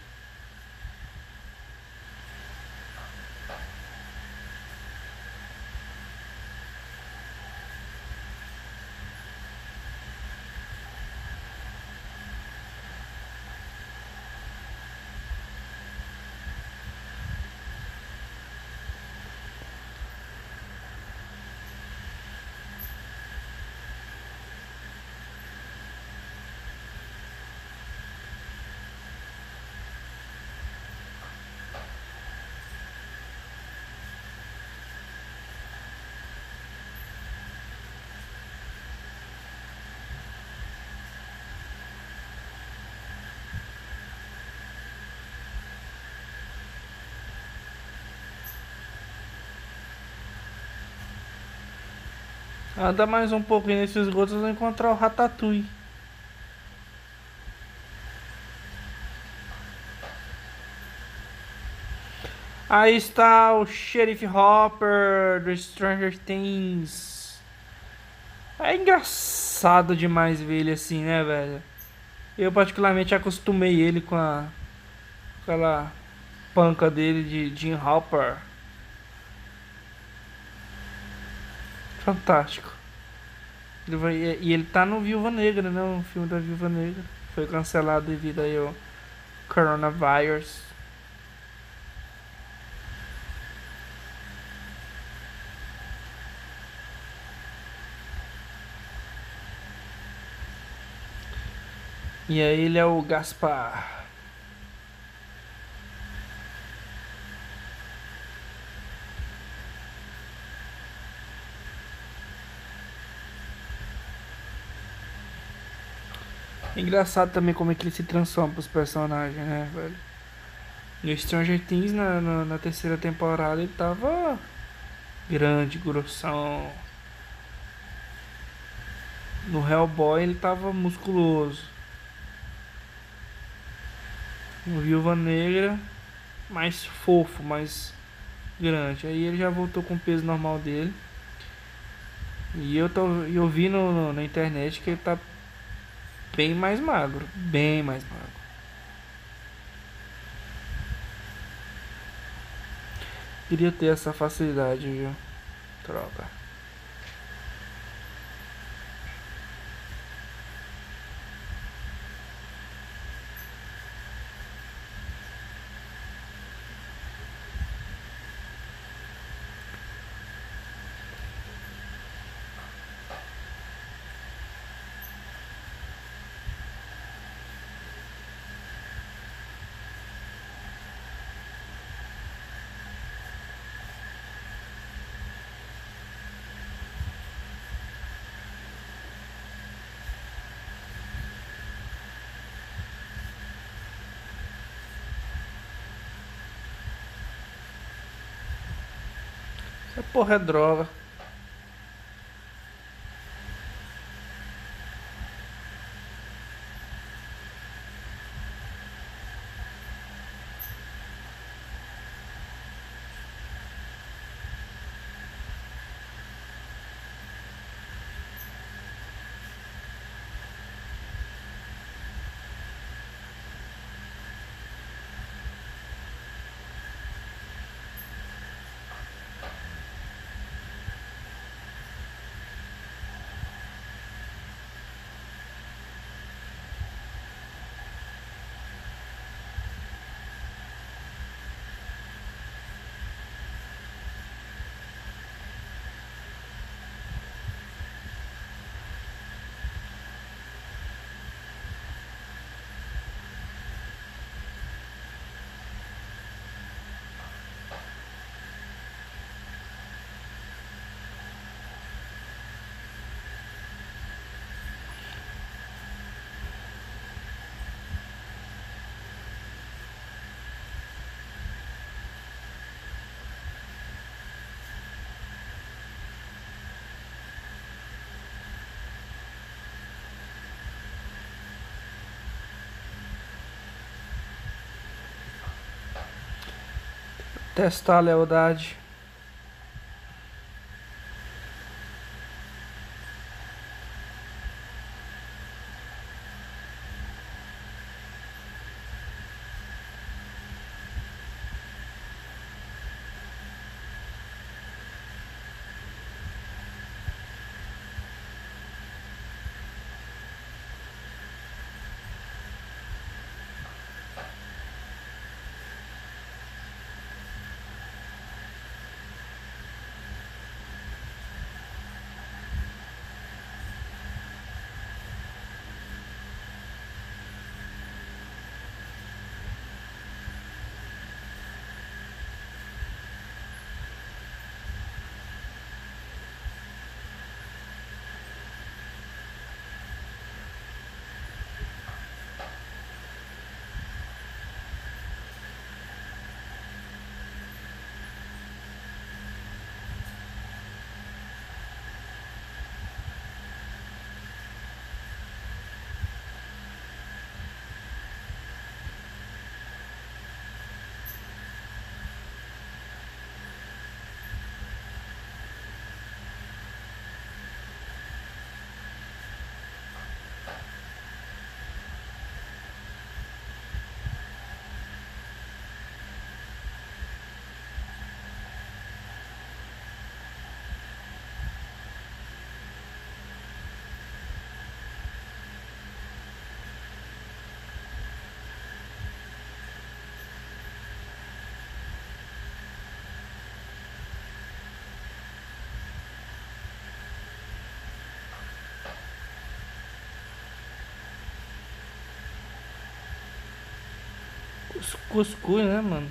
Anda mais um pouquinho nesses esgoto, vocês encontrar o Ratatouille. Aí está o Sheriff Hopper do Stranger Things. É engraçado demais ver ele assim, né, velho? Eu particularmente acostumei ele com a aquela panca dele de Jim Hopper. Fantástico. Ele vai, e ele tá no Viúva Negra, né? O filme da Viúva Negra. Foi cancelado devido aí ao coronavírus. E aí ele é o Gaspar. É engraçado também como é que ele se transforma pros personagens, né, velho? No Stranger Things, na, na, na terceira temporada, ele tava grande, grossão. No Hellboy ele tava musculoso. No Viúva Negra, mais fofo, mais grande. Aí ele já voltou com o peso normal dele. E eu, tô, eu vi no, no, na internet que ele tá bem mais magro. Bem mais magro. Queria ter essa facilidade, viu? Troca. Porra é droga. Testar a lealdade. Cuscuz, né, mano?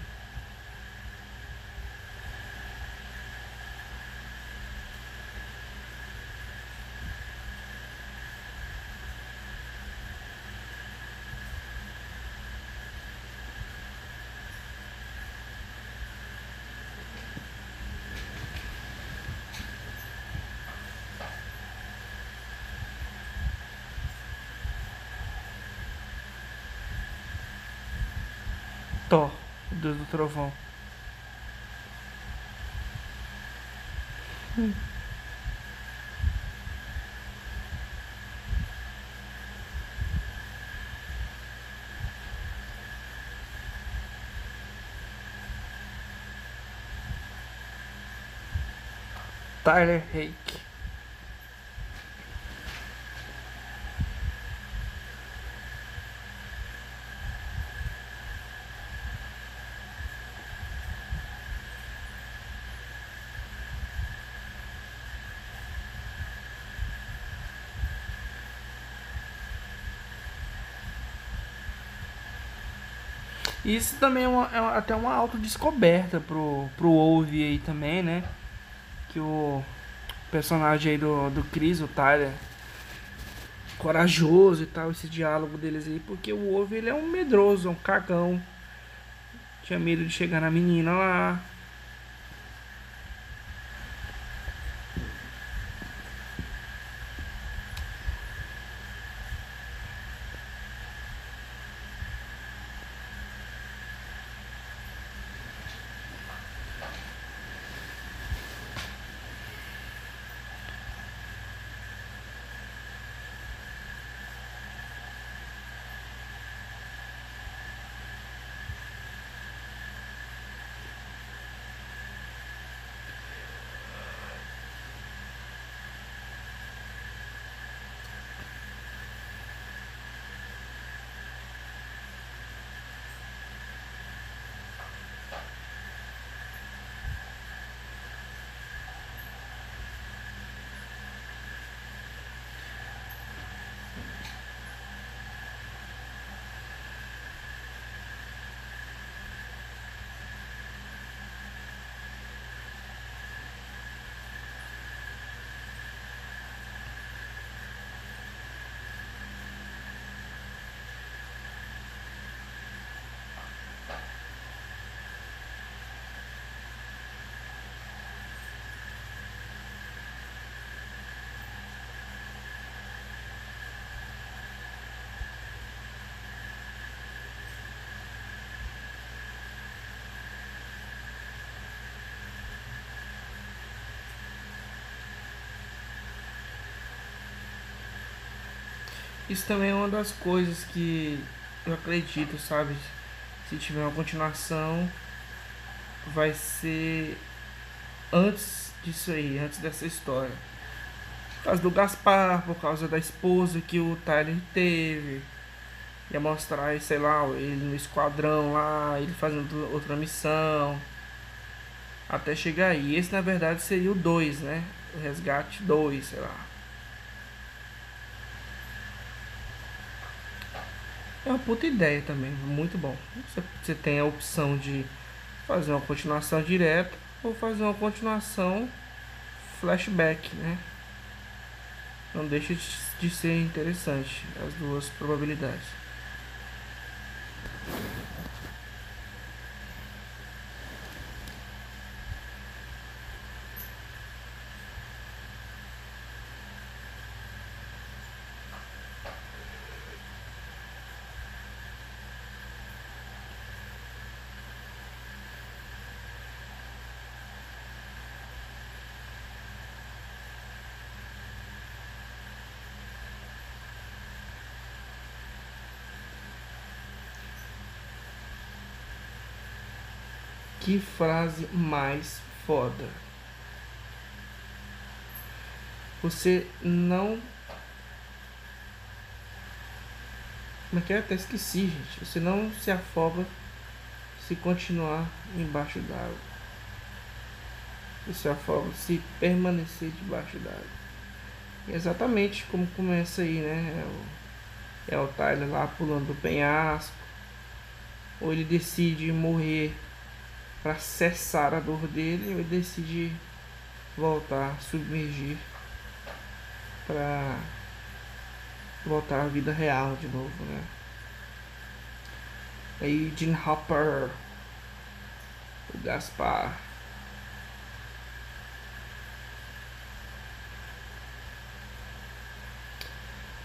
Thor, o deus do trovão. Hum. Tyler Hake. Isso também é, uma, é até uma autodescoberta pro, pro Ove aí também, né? Que o personagem aí do, do Chris, o Tyler, corajoso e tal, esse diálogo deles aí, porque o Ove ele é um medroso, um cagão. Tinha medo de chegar na menina lá, Isso também é uma das coisas que eu acredito, sabe? Se tiver uma continuação, vai ser antes disso aí, antes dessa história. Por causa do Gaspar, por causa da esposa que o Tyler teve. Ia mostrar, sei lá, ele no esquadrão lá, ele fazendo outra missão. Até chegar aí. Esse na verdade seria o 2, né? O resgate 2, sei lá. É uma puta ideia também, muito bom. Você, você tem a opção de fazer uma continuação direta ou fazer uma continuação flashback, né? Não deixa de ser interessante as duas probabilidades. Que frase mais foda. Você não. Como é que é? Até esqueci, gente. Você não se afoga se continuar embaixo d'água. Você afoga se permanecer debaixo d'água. Exatamente como começa aí, né? É o, é o Tyler lá pulando do penhasco. Ou ele decide morrer para cessar a dor dele, ele decide voltar, submergir para voltar à vida real de novo, né? Aí Jim Hopper, o Gaspar.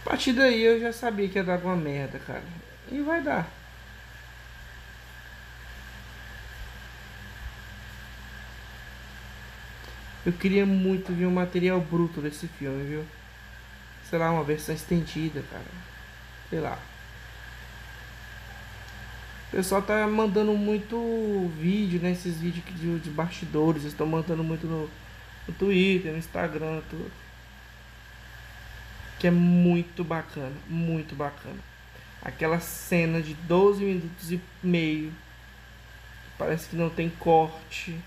A partir daí eu já sabia que ia dar alguma merda, cara. E vai dar. Eu queria muito ver um material bruto desse filme, viu? Sei lá, uma versão estendida, cara. Sei lá. O pessoal tá mandando muito vídeo, né? Esses vídeos de, de bastidores. Estão mandando muito no, no Twitter, no Instagram, tudo. Que é muito bacana, muito bacana. Aquela cena de 12 minutos e meio. Parece que não tem corte.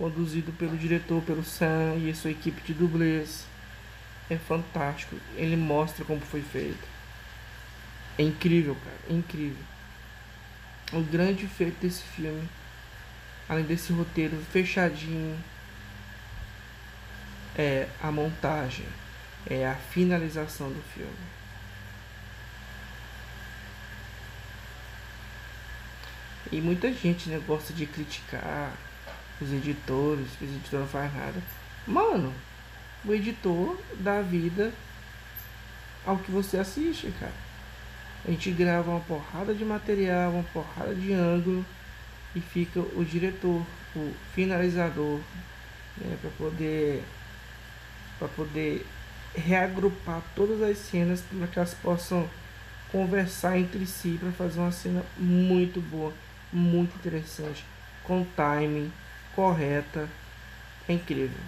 Conduzido pelo diretor, pelo Sam e a sua equipe de dublês. É fantástico. Ele mostra como foi feito. É incrível, cara. É incrível o grande feito desse filme, além desse roteiro fechadinho, é a montagem, é a finalização do filme. E muita gente né, gosta de criticar os editores, que os editores não fazem nada. Mano, o editor dá vida ao que você assiste, cara. A gente grava uma porrada de material, uma porrada de ângulo e fica o diretor, o finalizador, né, para poder para poder reagrupar todas as cenas para que elas possam conversar entre si para fazer uma cena muito boa, muito interessante, com timing correta, é incrível.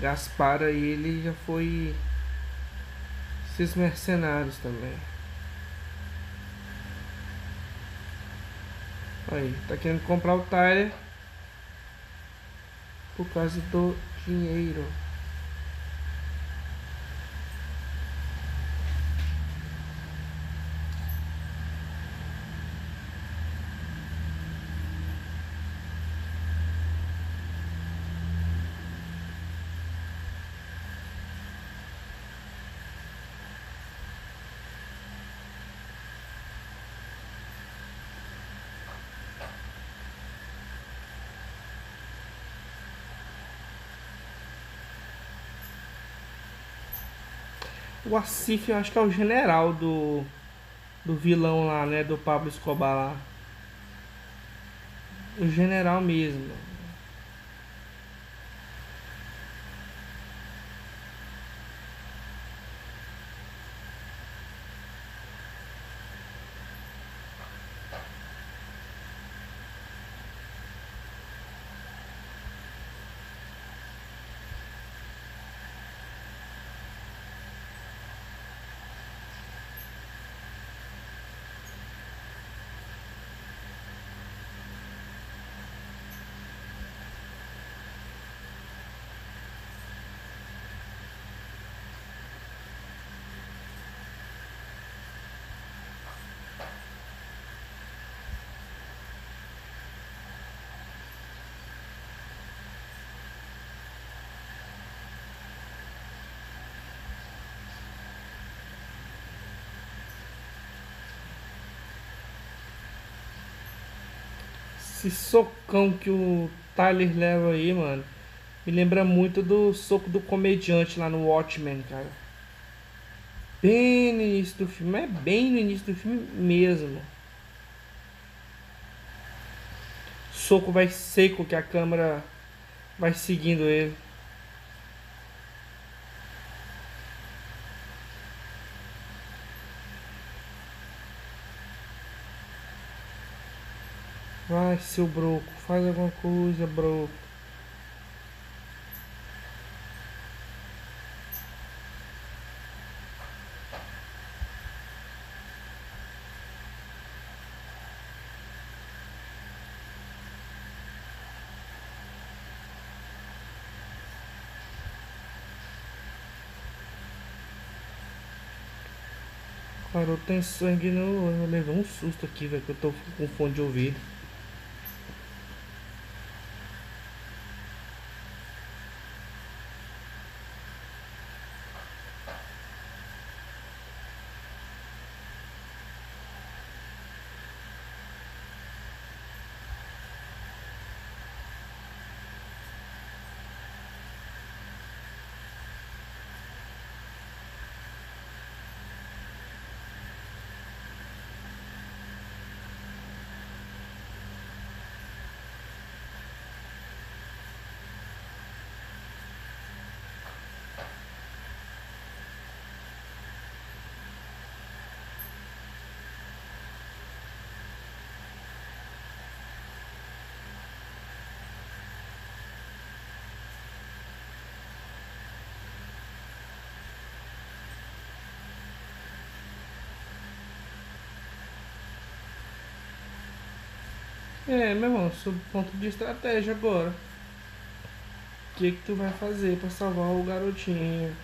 Gaspar aí ele já foi esses mercenários também. Aí, tá querendo comprar o Tyler por causa do dinheiro. O Asif, eu acho que é o general do, do vilão lá, né? Do Pablo Escobar lá. O general mesmo. Esse socão que o Tyler leva aí, mano, me lembra muito do soco do comediante lá no Watchmen, cara. Bem no início do filme, é bem no início do filme mesmo. Soco vai seco que a câmera vai seguindo ele. Seu broco, faz alguma coisa, broco. Cara, eu tenho sangue no. Eu levei um susto aqui, velho, que eu tô com fone de ouvido. É, meu irmão, sob ponto de estratégia agora. O que que tu vai fazer pra salvar o garotinho?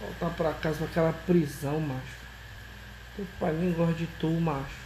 Voltar pra casa com aquela prisão, macho. Teu pai nem gosta de tu, macho.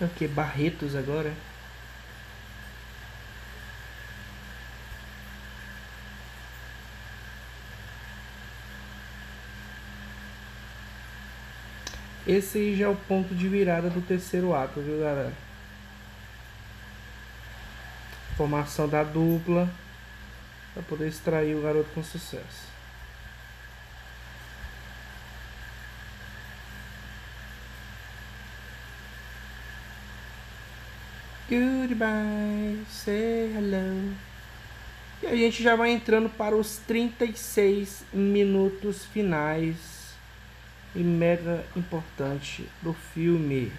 É o que? Barretos agora? Esse já é o ponto de virada do terceiro ato, viu galera? Formação da dupla para poder extrair o garoto com sucesso. Goodbye, say hello. E a gente já vai entrando para os 36 minutos finais e mega importante do filme.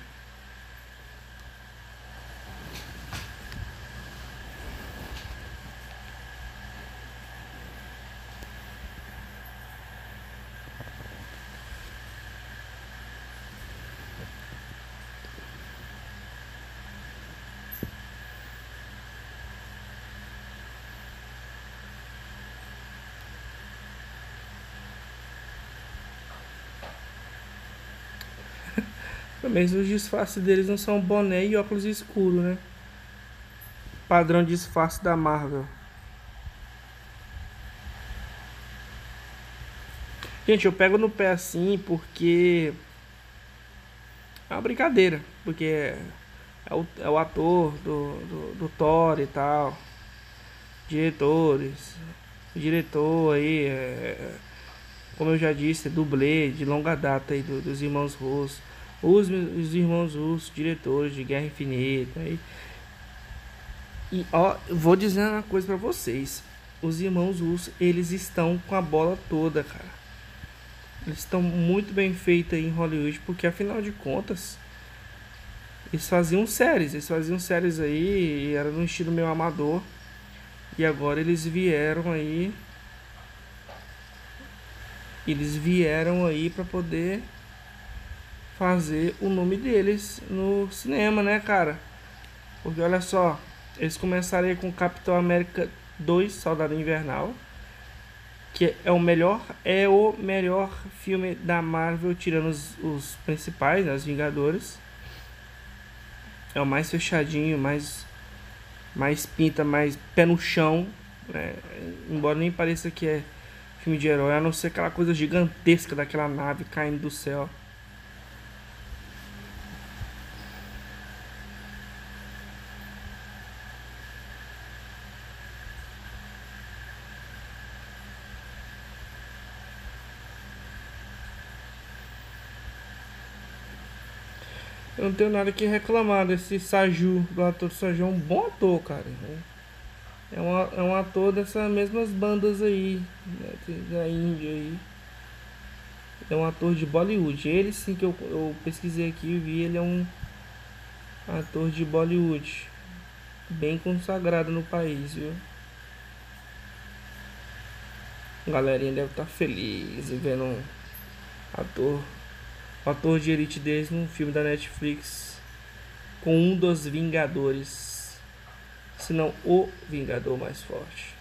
Menos os disfarces deles não são boné e óculos escuro, né? Padrão disfarce da Marvel. Gente, eu pego no pé assim porque é uma brincadeira, porque é, é o, é o ator do, do, do Thor e tal, diretores, diretor aí, é, como eu já disse, é dublê de longa data aí do, dos irmãos russos, os, os irmãos russos, diretores de Guerra Infinita aí. E ó, vou dizer uma coisa para vocês, os irmãos russos, eles estão com a bola toda, cara. Eles estão muito bem feitos em Hollywood, porque afinal de contas, eles faziam séries, eles faziam séries aí, e era no estilo meio amador. E agora eles vieram aí. Eles vieram aí para poder fazer o nome deles no cinema, né, cara? Porque olha só, eles começaram com Capitão América 2, Soldado Invernal que é o melhor é o melhor filme da Marvel tirando os, os principais, né, os Vingadores. É o mais fechadinho, mais mais pinta, mais pé no chão, né? embora nem pareça que é filme de herói, a não ser aquela coisa gigantesca daquela nave caindo do céu. Eu não tenho nada que reclamar desse Saju, do ator Saju. É um bom ator, cara. É um, é um ator dessas mesmas bandas aí, né, da Índia aí. É um ator de Bollywood. Ele sim que eu, eu pesquisei aqui e vi, ele é um ator de Bollywood. Bem consagrado no país, viu? A galerinha deve estar tá feliz vendo um ator ator de elite deles num filme da Netflix com um dos Vingadores, se não o Vingador mais forte.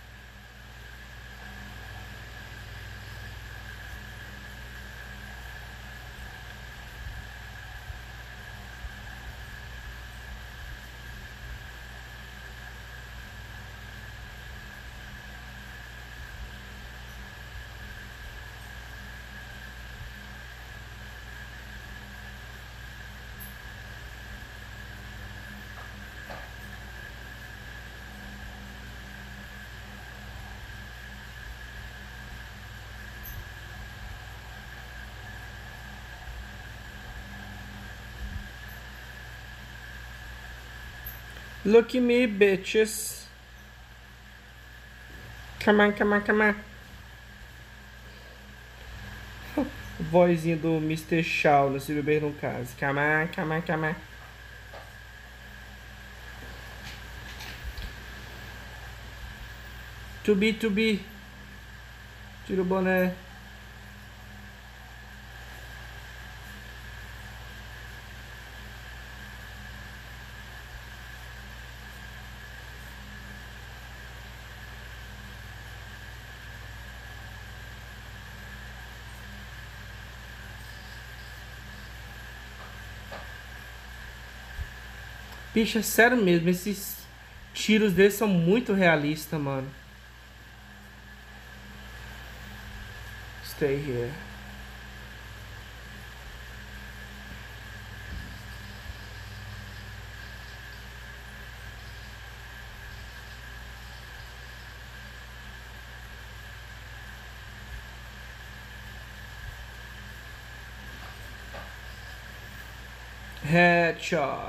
Look at me, bitches. Come on, come on, come on. <laughs> Vozinha do Mr. Shaw no Se Beber no Caso. Come on, come on, come on. To be, to be. Tira o boné. Bicho, é sério mesmo, esses tiros deles são muito realistas, mano. Stay here. Headshot.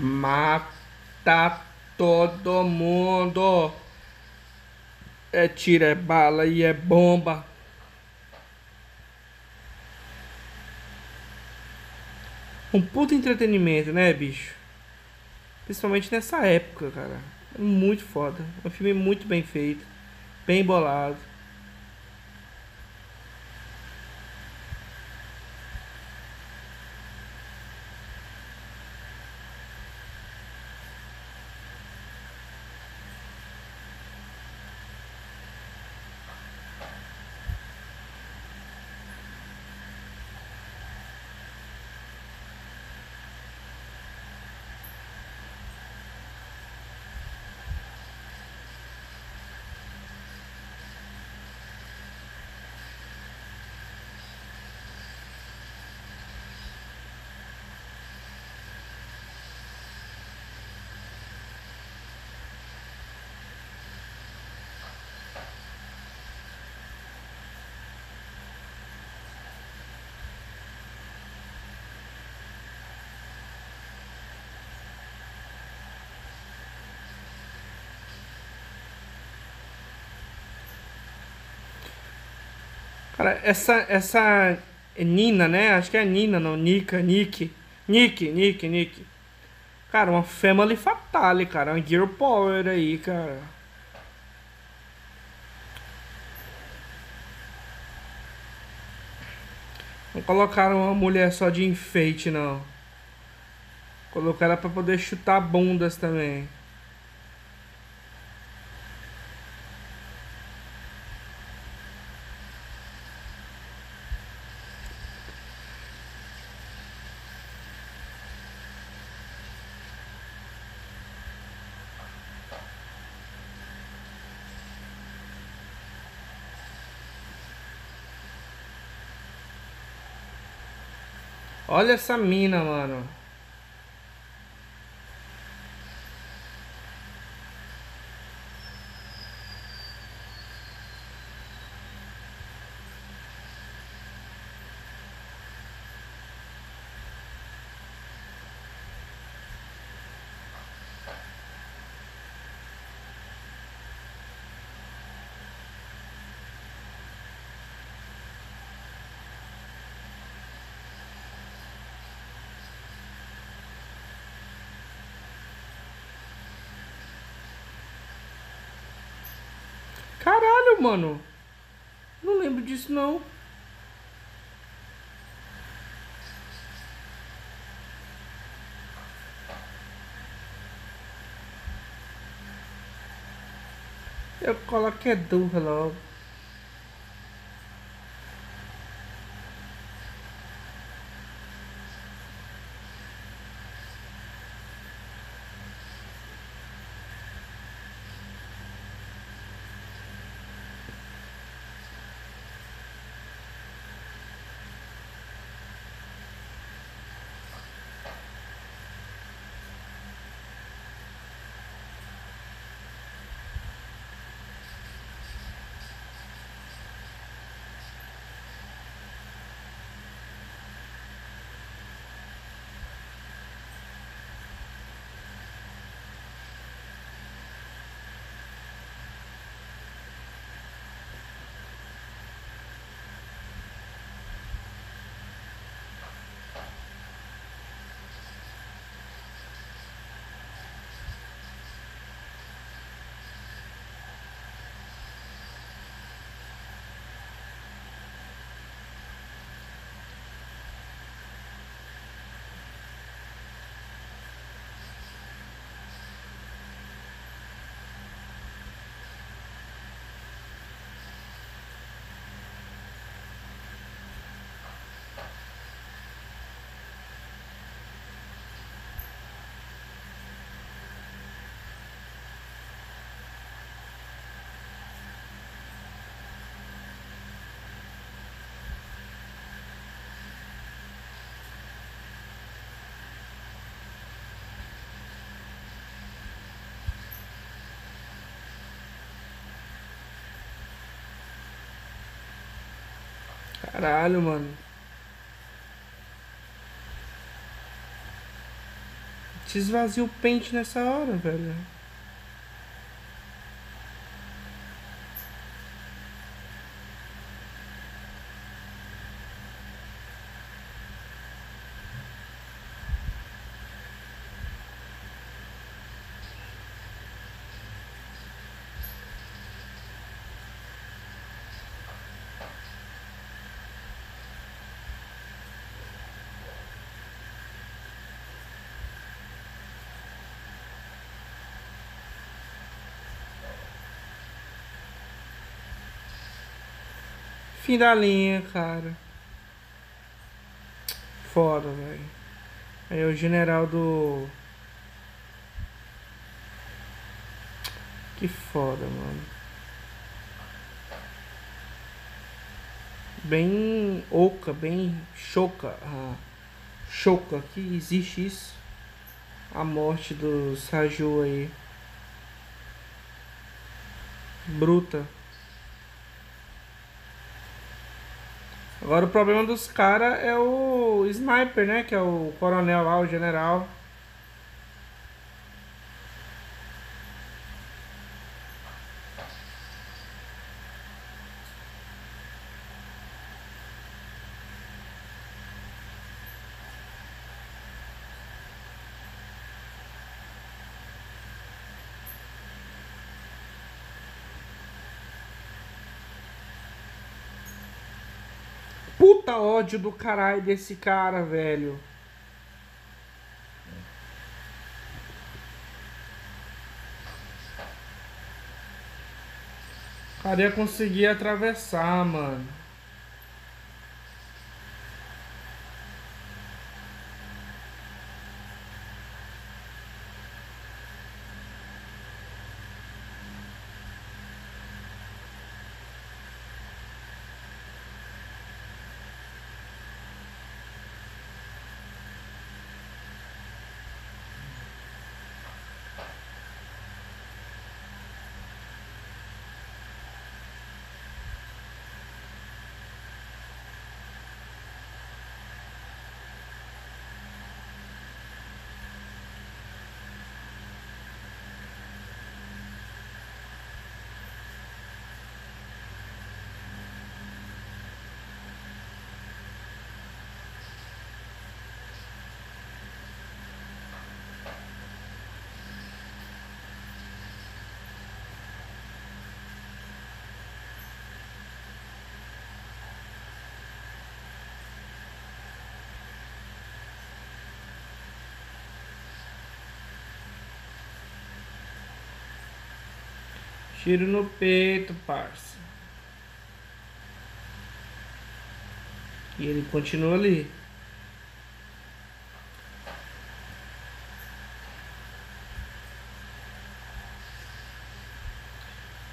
Mata todo mundo. É tiro, é bala e é bomba. Um puto entretenimento, né, bicho? Principalmente nessa época, cara. É muito foda. É um filme muito bem feito, bem bolado. Cara, essa, essa Nina, né? Acho que é Nina, não. Nika, Nick. Nick, Nick, Nick. Cara, uma Family Fatale, cara. Uma Girl Power aí, cara. Não colocaram uma mulher só de enfeite, não. Colocaram pra poder chutar bundas também. Olha essa mina, mano. Caralho, mano. Não lembro disso, não. Eu coloquei dúvida logo. Caralho, mano. Te esvazia o pente nessa hora, velho. Fim da linha, cara. Foda, velho. Aí o general do. Que foda, mano. Bem oca, bem choca. Ah, choca que existe isso. A morte do Saju aí. Bruta. Agora o problema dos caras é o sniper, né? Que é o coronel lá, o general. Puta ódio do caralho desse cara, velho. O cara ia conseguir atravessar, mano. Tiro no peito, parça. E ele continua ali.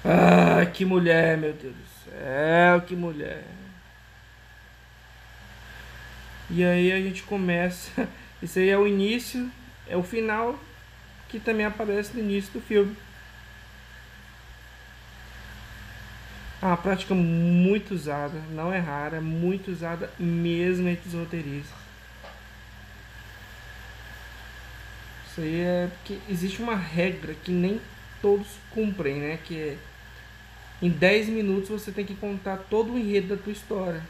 Ah, que mulher, meu Deus do céu, que mulher. E aí a gente começa. <laughs> Isso aí é o início, é o final que também aparece no início do filme. É uma prática muito usada, não é rara, é muito usada mesmo entre os roteiristas. Isso aí é porque existe uma regra que nem todos cumprem, né? Que é em 10 minutos você tem que contar todo o enredo da tua história.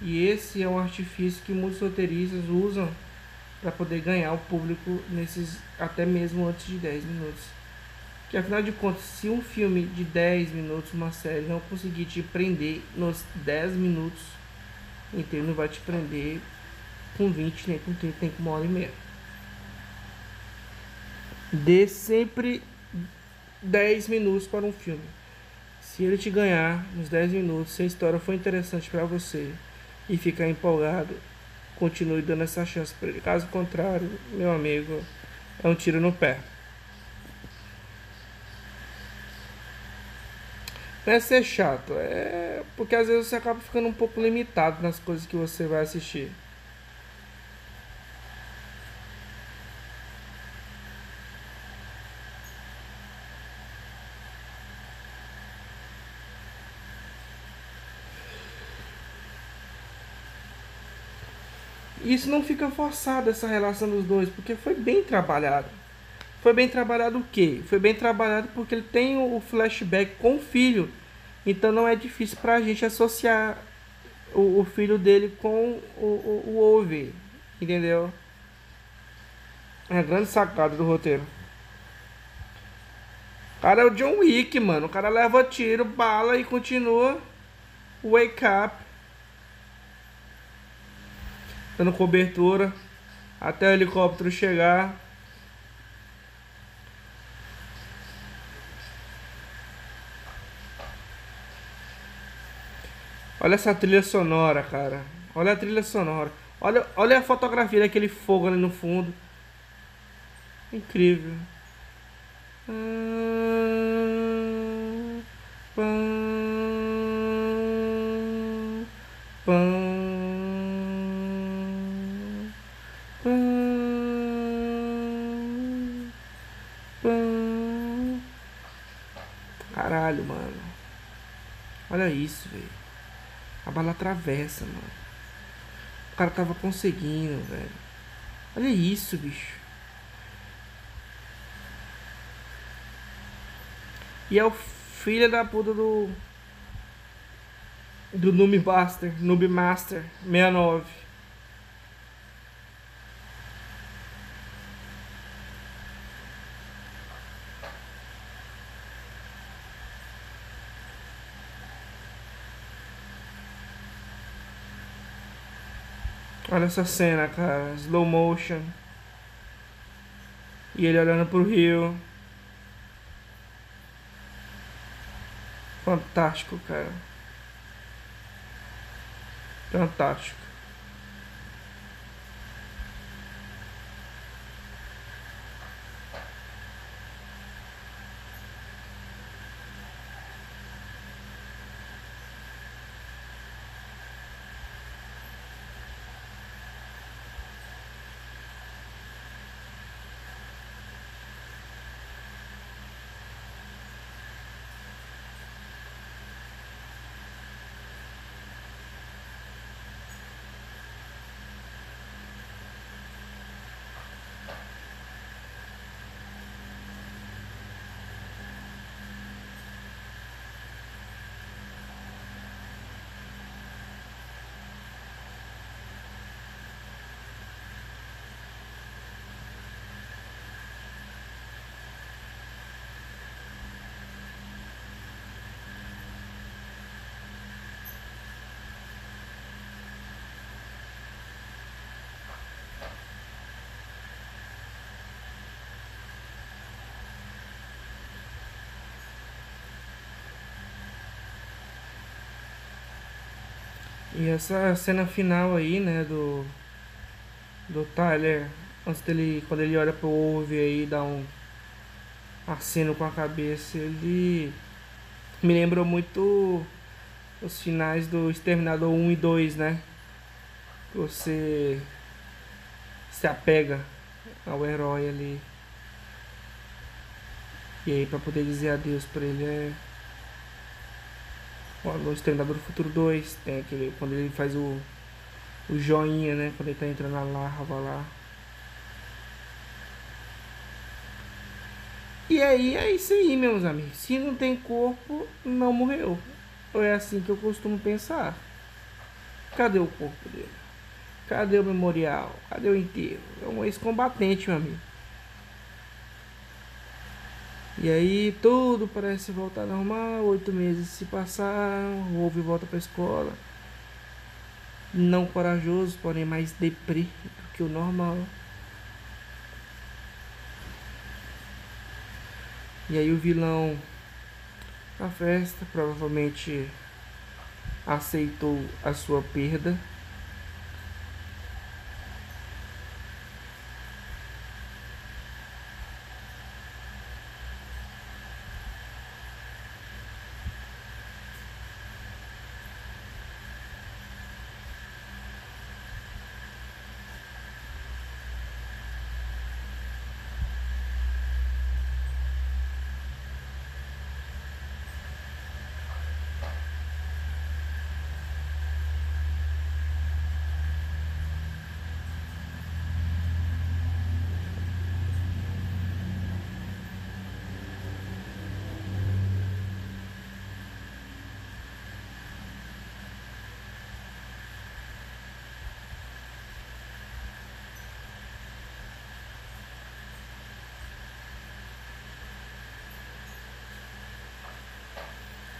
E esse é um artifício que muitos roteiristas usam para poder ganhar o público nesses até mesmo antes de 10 minutos. Que afinal de contas, se um filme de 10 minutos, uma série, não conseguir te prender nos 10 minutos, então ele não vai te prender com 20, nem com 30, nem com uma hora e meia. Dê sempre 10 minutos para um filme. Se ele te ganhar nos 10 minutos, se a história for interessante para você e ficar empolgado, continue dando essa chance para ele. Caso contrário, meu amigo, é um tiro no pé. Não é ser chato, é porque às vezes você acaba ficando um pouco limitado nas coisas que você vai assistir. isso não fica forçado essa relação dos dois, porque foi bem trabalhado. Foi bem trabalhado o quê? Foi bem trabalhado porque ele tem o flashback com o filho. Então não é difícil pra gente associar o, o filho dele com o, o, o. Entendeu? É a grande sacada do roteiro. Cara é o John Wick, mano. O cara leva tiro, bala e continua. Wake up. Dando cobertura. Até o helicóptero chegar. Olha essa trilha sonora, cara. Olha a trilha sonora. Olha, olha a fotografia daquele fogo ali no fundo. Incrível. Caralho, mano. Olha isso, velho. Bala atravessa, mano. O cara tava conseguindo, velho. Olha isso, bicho. E é o filho da puta do. Do Noob Master, Noob Master 69. Olha essa cena, cara. Slow motion. E ele olhando pro rio. Fantástico, cara. Fantástico. E essa cena final aí, né, do do Tyler, antes dele, quando ele olha pro Ove aí, dá um aceno com a cabeça, ele me lembrou muito os finais do Exterminador 1 e 2, né? Você se apega ao herói ali. E aí pra poder dizer adeus pra ele é no Exterminador do Futuro 2, tem aquele. Quando ele faz o. O joinha, né? Quando ele tá entrando na larva lá. E aí é isso aí, meus amigos. Se não tem corpo, não morreu. É assim que eu costumo pensar. Cadê o corpo dele? Cadê o memorial? Cadê o enterro? É um ex-combatente, meu amigo. E aí tudo parece voltar normal, oito meses se passaram, o Wolf volta para a escola. Não corajoso, porém mais deprê do que o normal. E aí o vilão na festa provavelmente aceitou a sua perda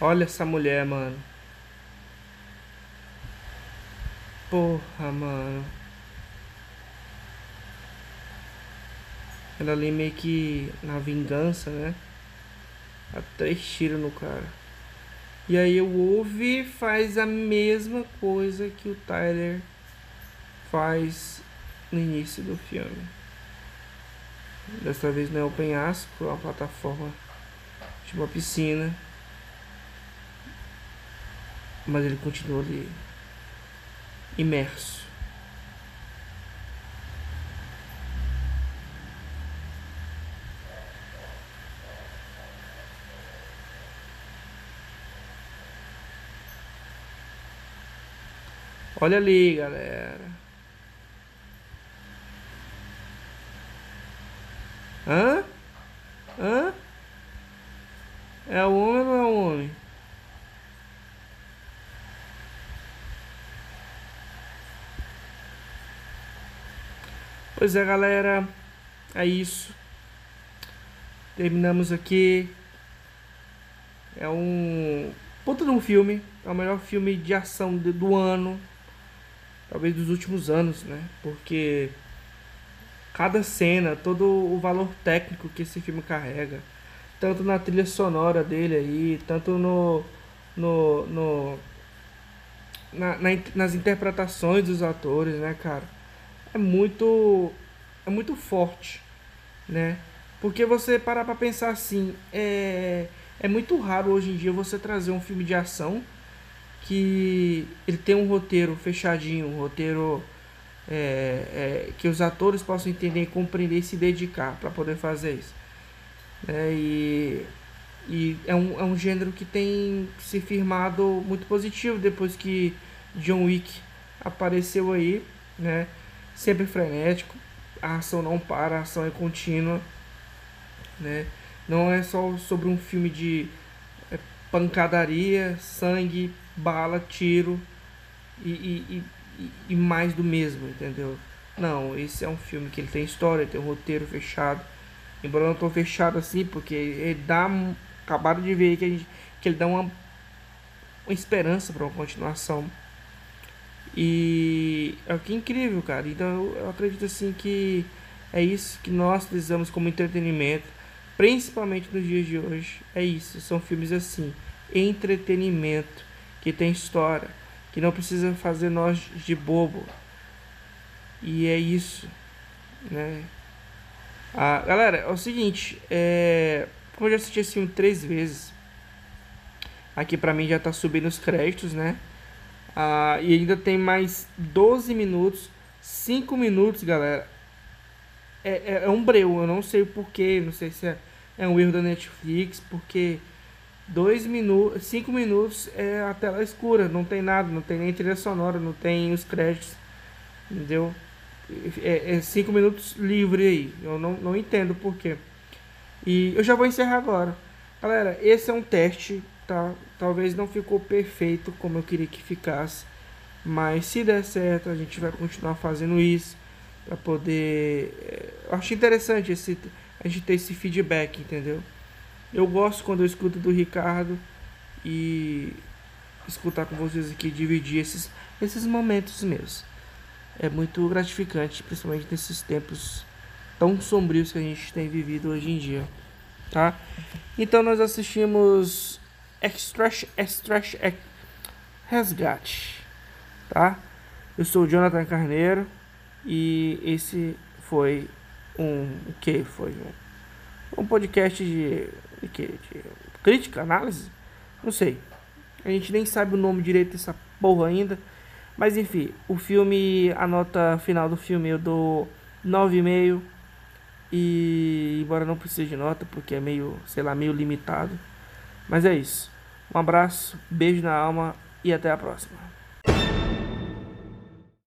Olha essa mulher, mano. Porra, mano. Ela ali meio que na vingança, né? Dá três tiros no cara. E aí o Wolf faz a mesma coisa que o Tyler faz no início do filme. Dessa vez não é o penhasco, é uma plataforma de uma piscina. Mas ele continua ali imerso. Olha ali, galera. Hã? Hã? É o homem ou é o homem? Pois é, galera. É isso. Terminamos aqui. É um puta de um filme. É o melhor filme de ação do ano talvez dos últimos anos, né? Porque cada cena, todo o valor técnico que esse filme carrega, tanto na trilha sonora dele aí, tanto no no, no na, na, nas interpretações dos atores, né, cara? É muito é muito forte, né? Porque você parar para pensar assim, é é muito raro hoje em dia você trazer um filme de ação que ele tem um roteiro fechadinho, um roteiro é, é, que os atores possam entender, compreender e se dedicar para poder fazer isso. É, e e é, um, é um gênero que tem se firmado muito positivo depois que John Wick apareceu aí, né? Sempre frenético, a ação não para, a ação é contínua, né? Não é só sobre um filme de é, pancadaria, sangue, bala, tiro e, e, e, e, mais do mesmo, entendeu? Não, esse é um filme que ele tem história, tem um roteiro fechado. Embora não tão fechado assim, porque ele dá. Acabaram de ver que, gente, que ele dá uma, uma esperança para uma continuação. E é o que é incrível, cara. Então eu acredito assim que é isso que nós precisamos como entretenimento, principalmente nos dias de hoje. É isso, são filmes assim, entretenimento que tem história, que não precisa fazer nós de bobo. E é isso, né? Ah, galera, é o seguinte, é, como eu já assisti esse filme três vezes, aqui pra mim já tá subindo os créditos, né? Ah, e ainda tem mais 12 minutos, 5 minutos, galera. É, é, é um breu, eu não sei o porquê, não sei se é, é um erro da Netflix, porque dois minutos, cinco minutos é a tela escura, não tem nada, não tem nem trilha sonora, não tem os créditos, entendeu? É, é cinco minutos livre aí, eu não, não entendo por quê. E eu já vou encerrar agora. Galera, esse é um teste, tá? Talvez não ficou perfeito como eu queria que ficasse, mas se der certo, a gente vai continuar fazendo isso para poder. É, eu acho interessante esse, a gente ter esse feedback, entendeu? Eu gosto quando eu escuto do Ricardo e escutar com vocês aqui, dividir esses, esses momentos meus. É muito gratificante, principalmente nesses tempos tão sombrios que a gente tem vivido hoje em dia, tá? Então nós assistimos Extrash, Extrash, Ex, Resgate, tá? Eu sou o Jonathan Carneiro e esse foi um o que foi um, um podcast de de que? De crítica, análise? Não sei. A gente nem sabe o nome direito dessa porra ainda. Mas enfim, o filme, a nota final do filme eu dou 9,5. E embora não precise de nota, porque é meio, sei lá, meio limitado. Mas é isso. Um abraço, beijo na alma e até a próxima.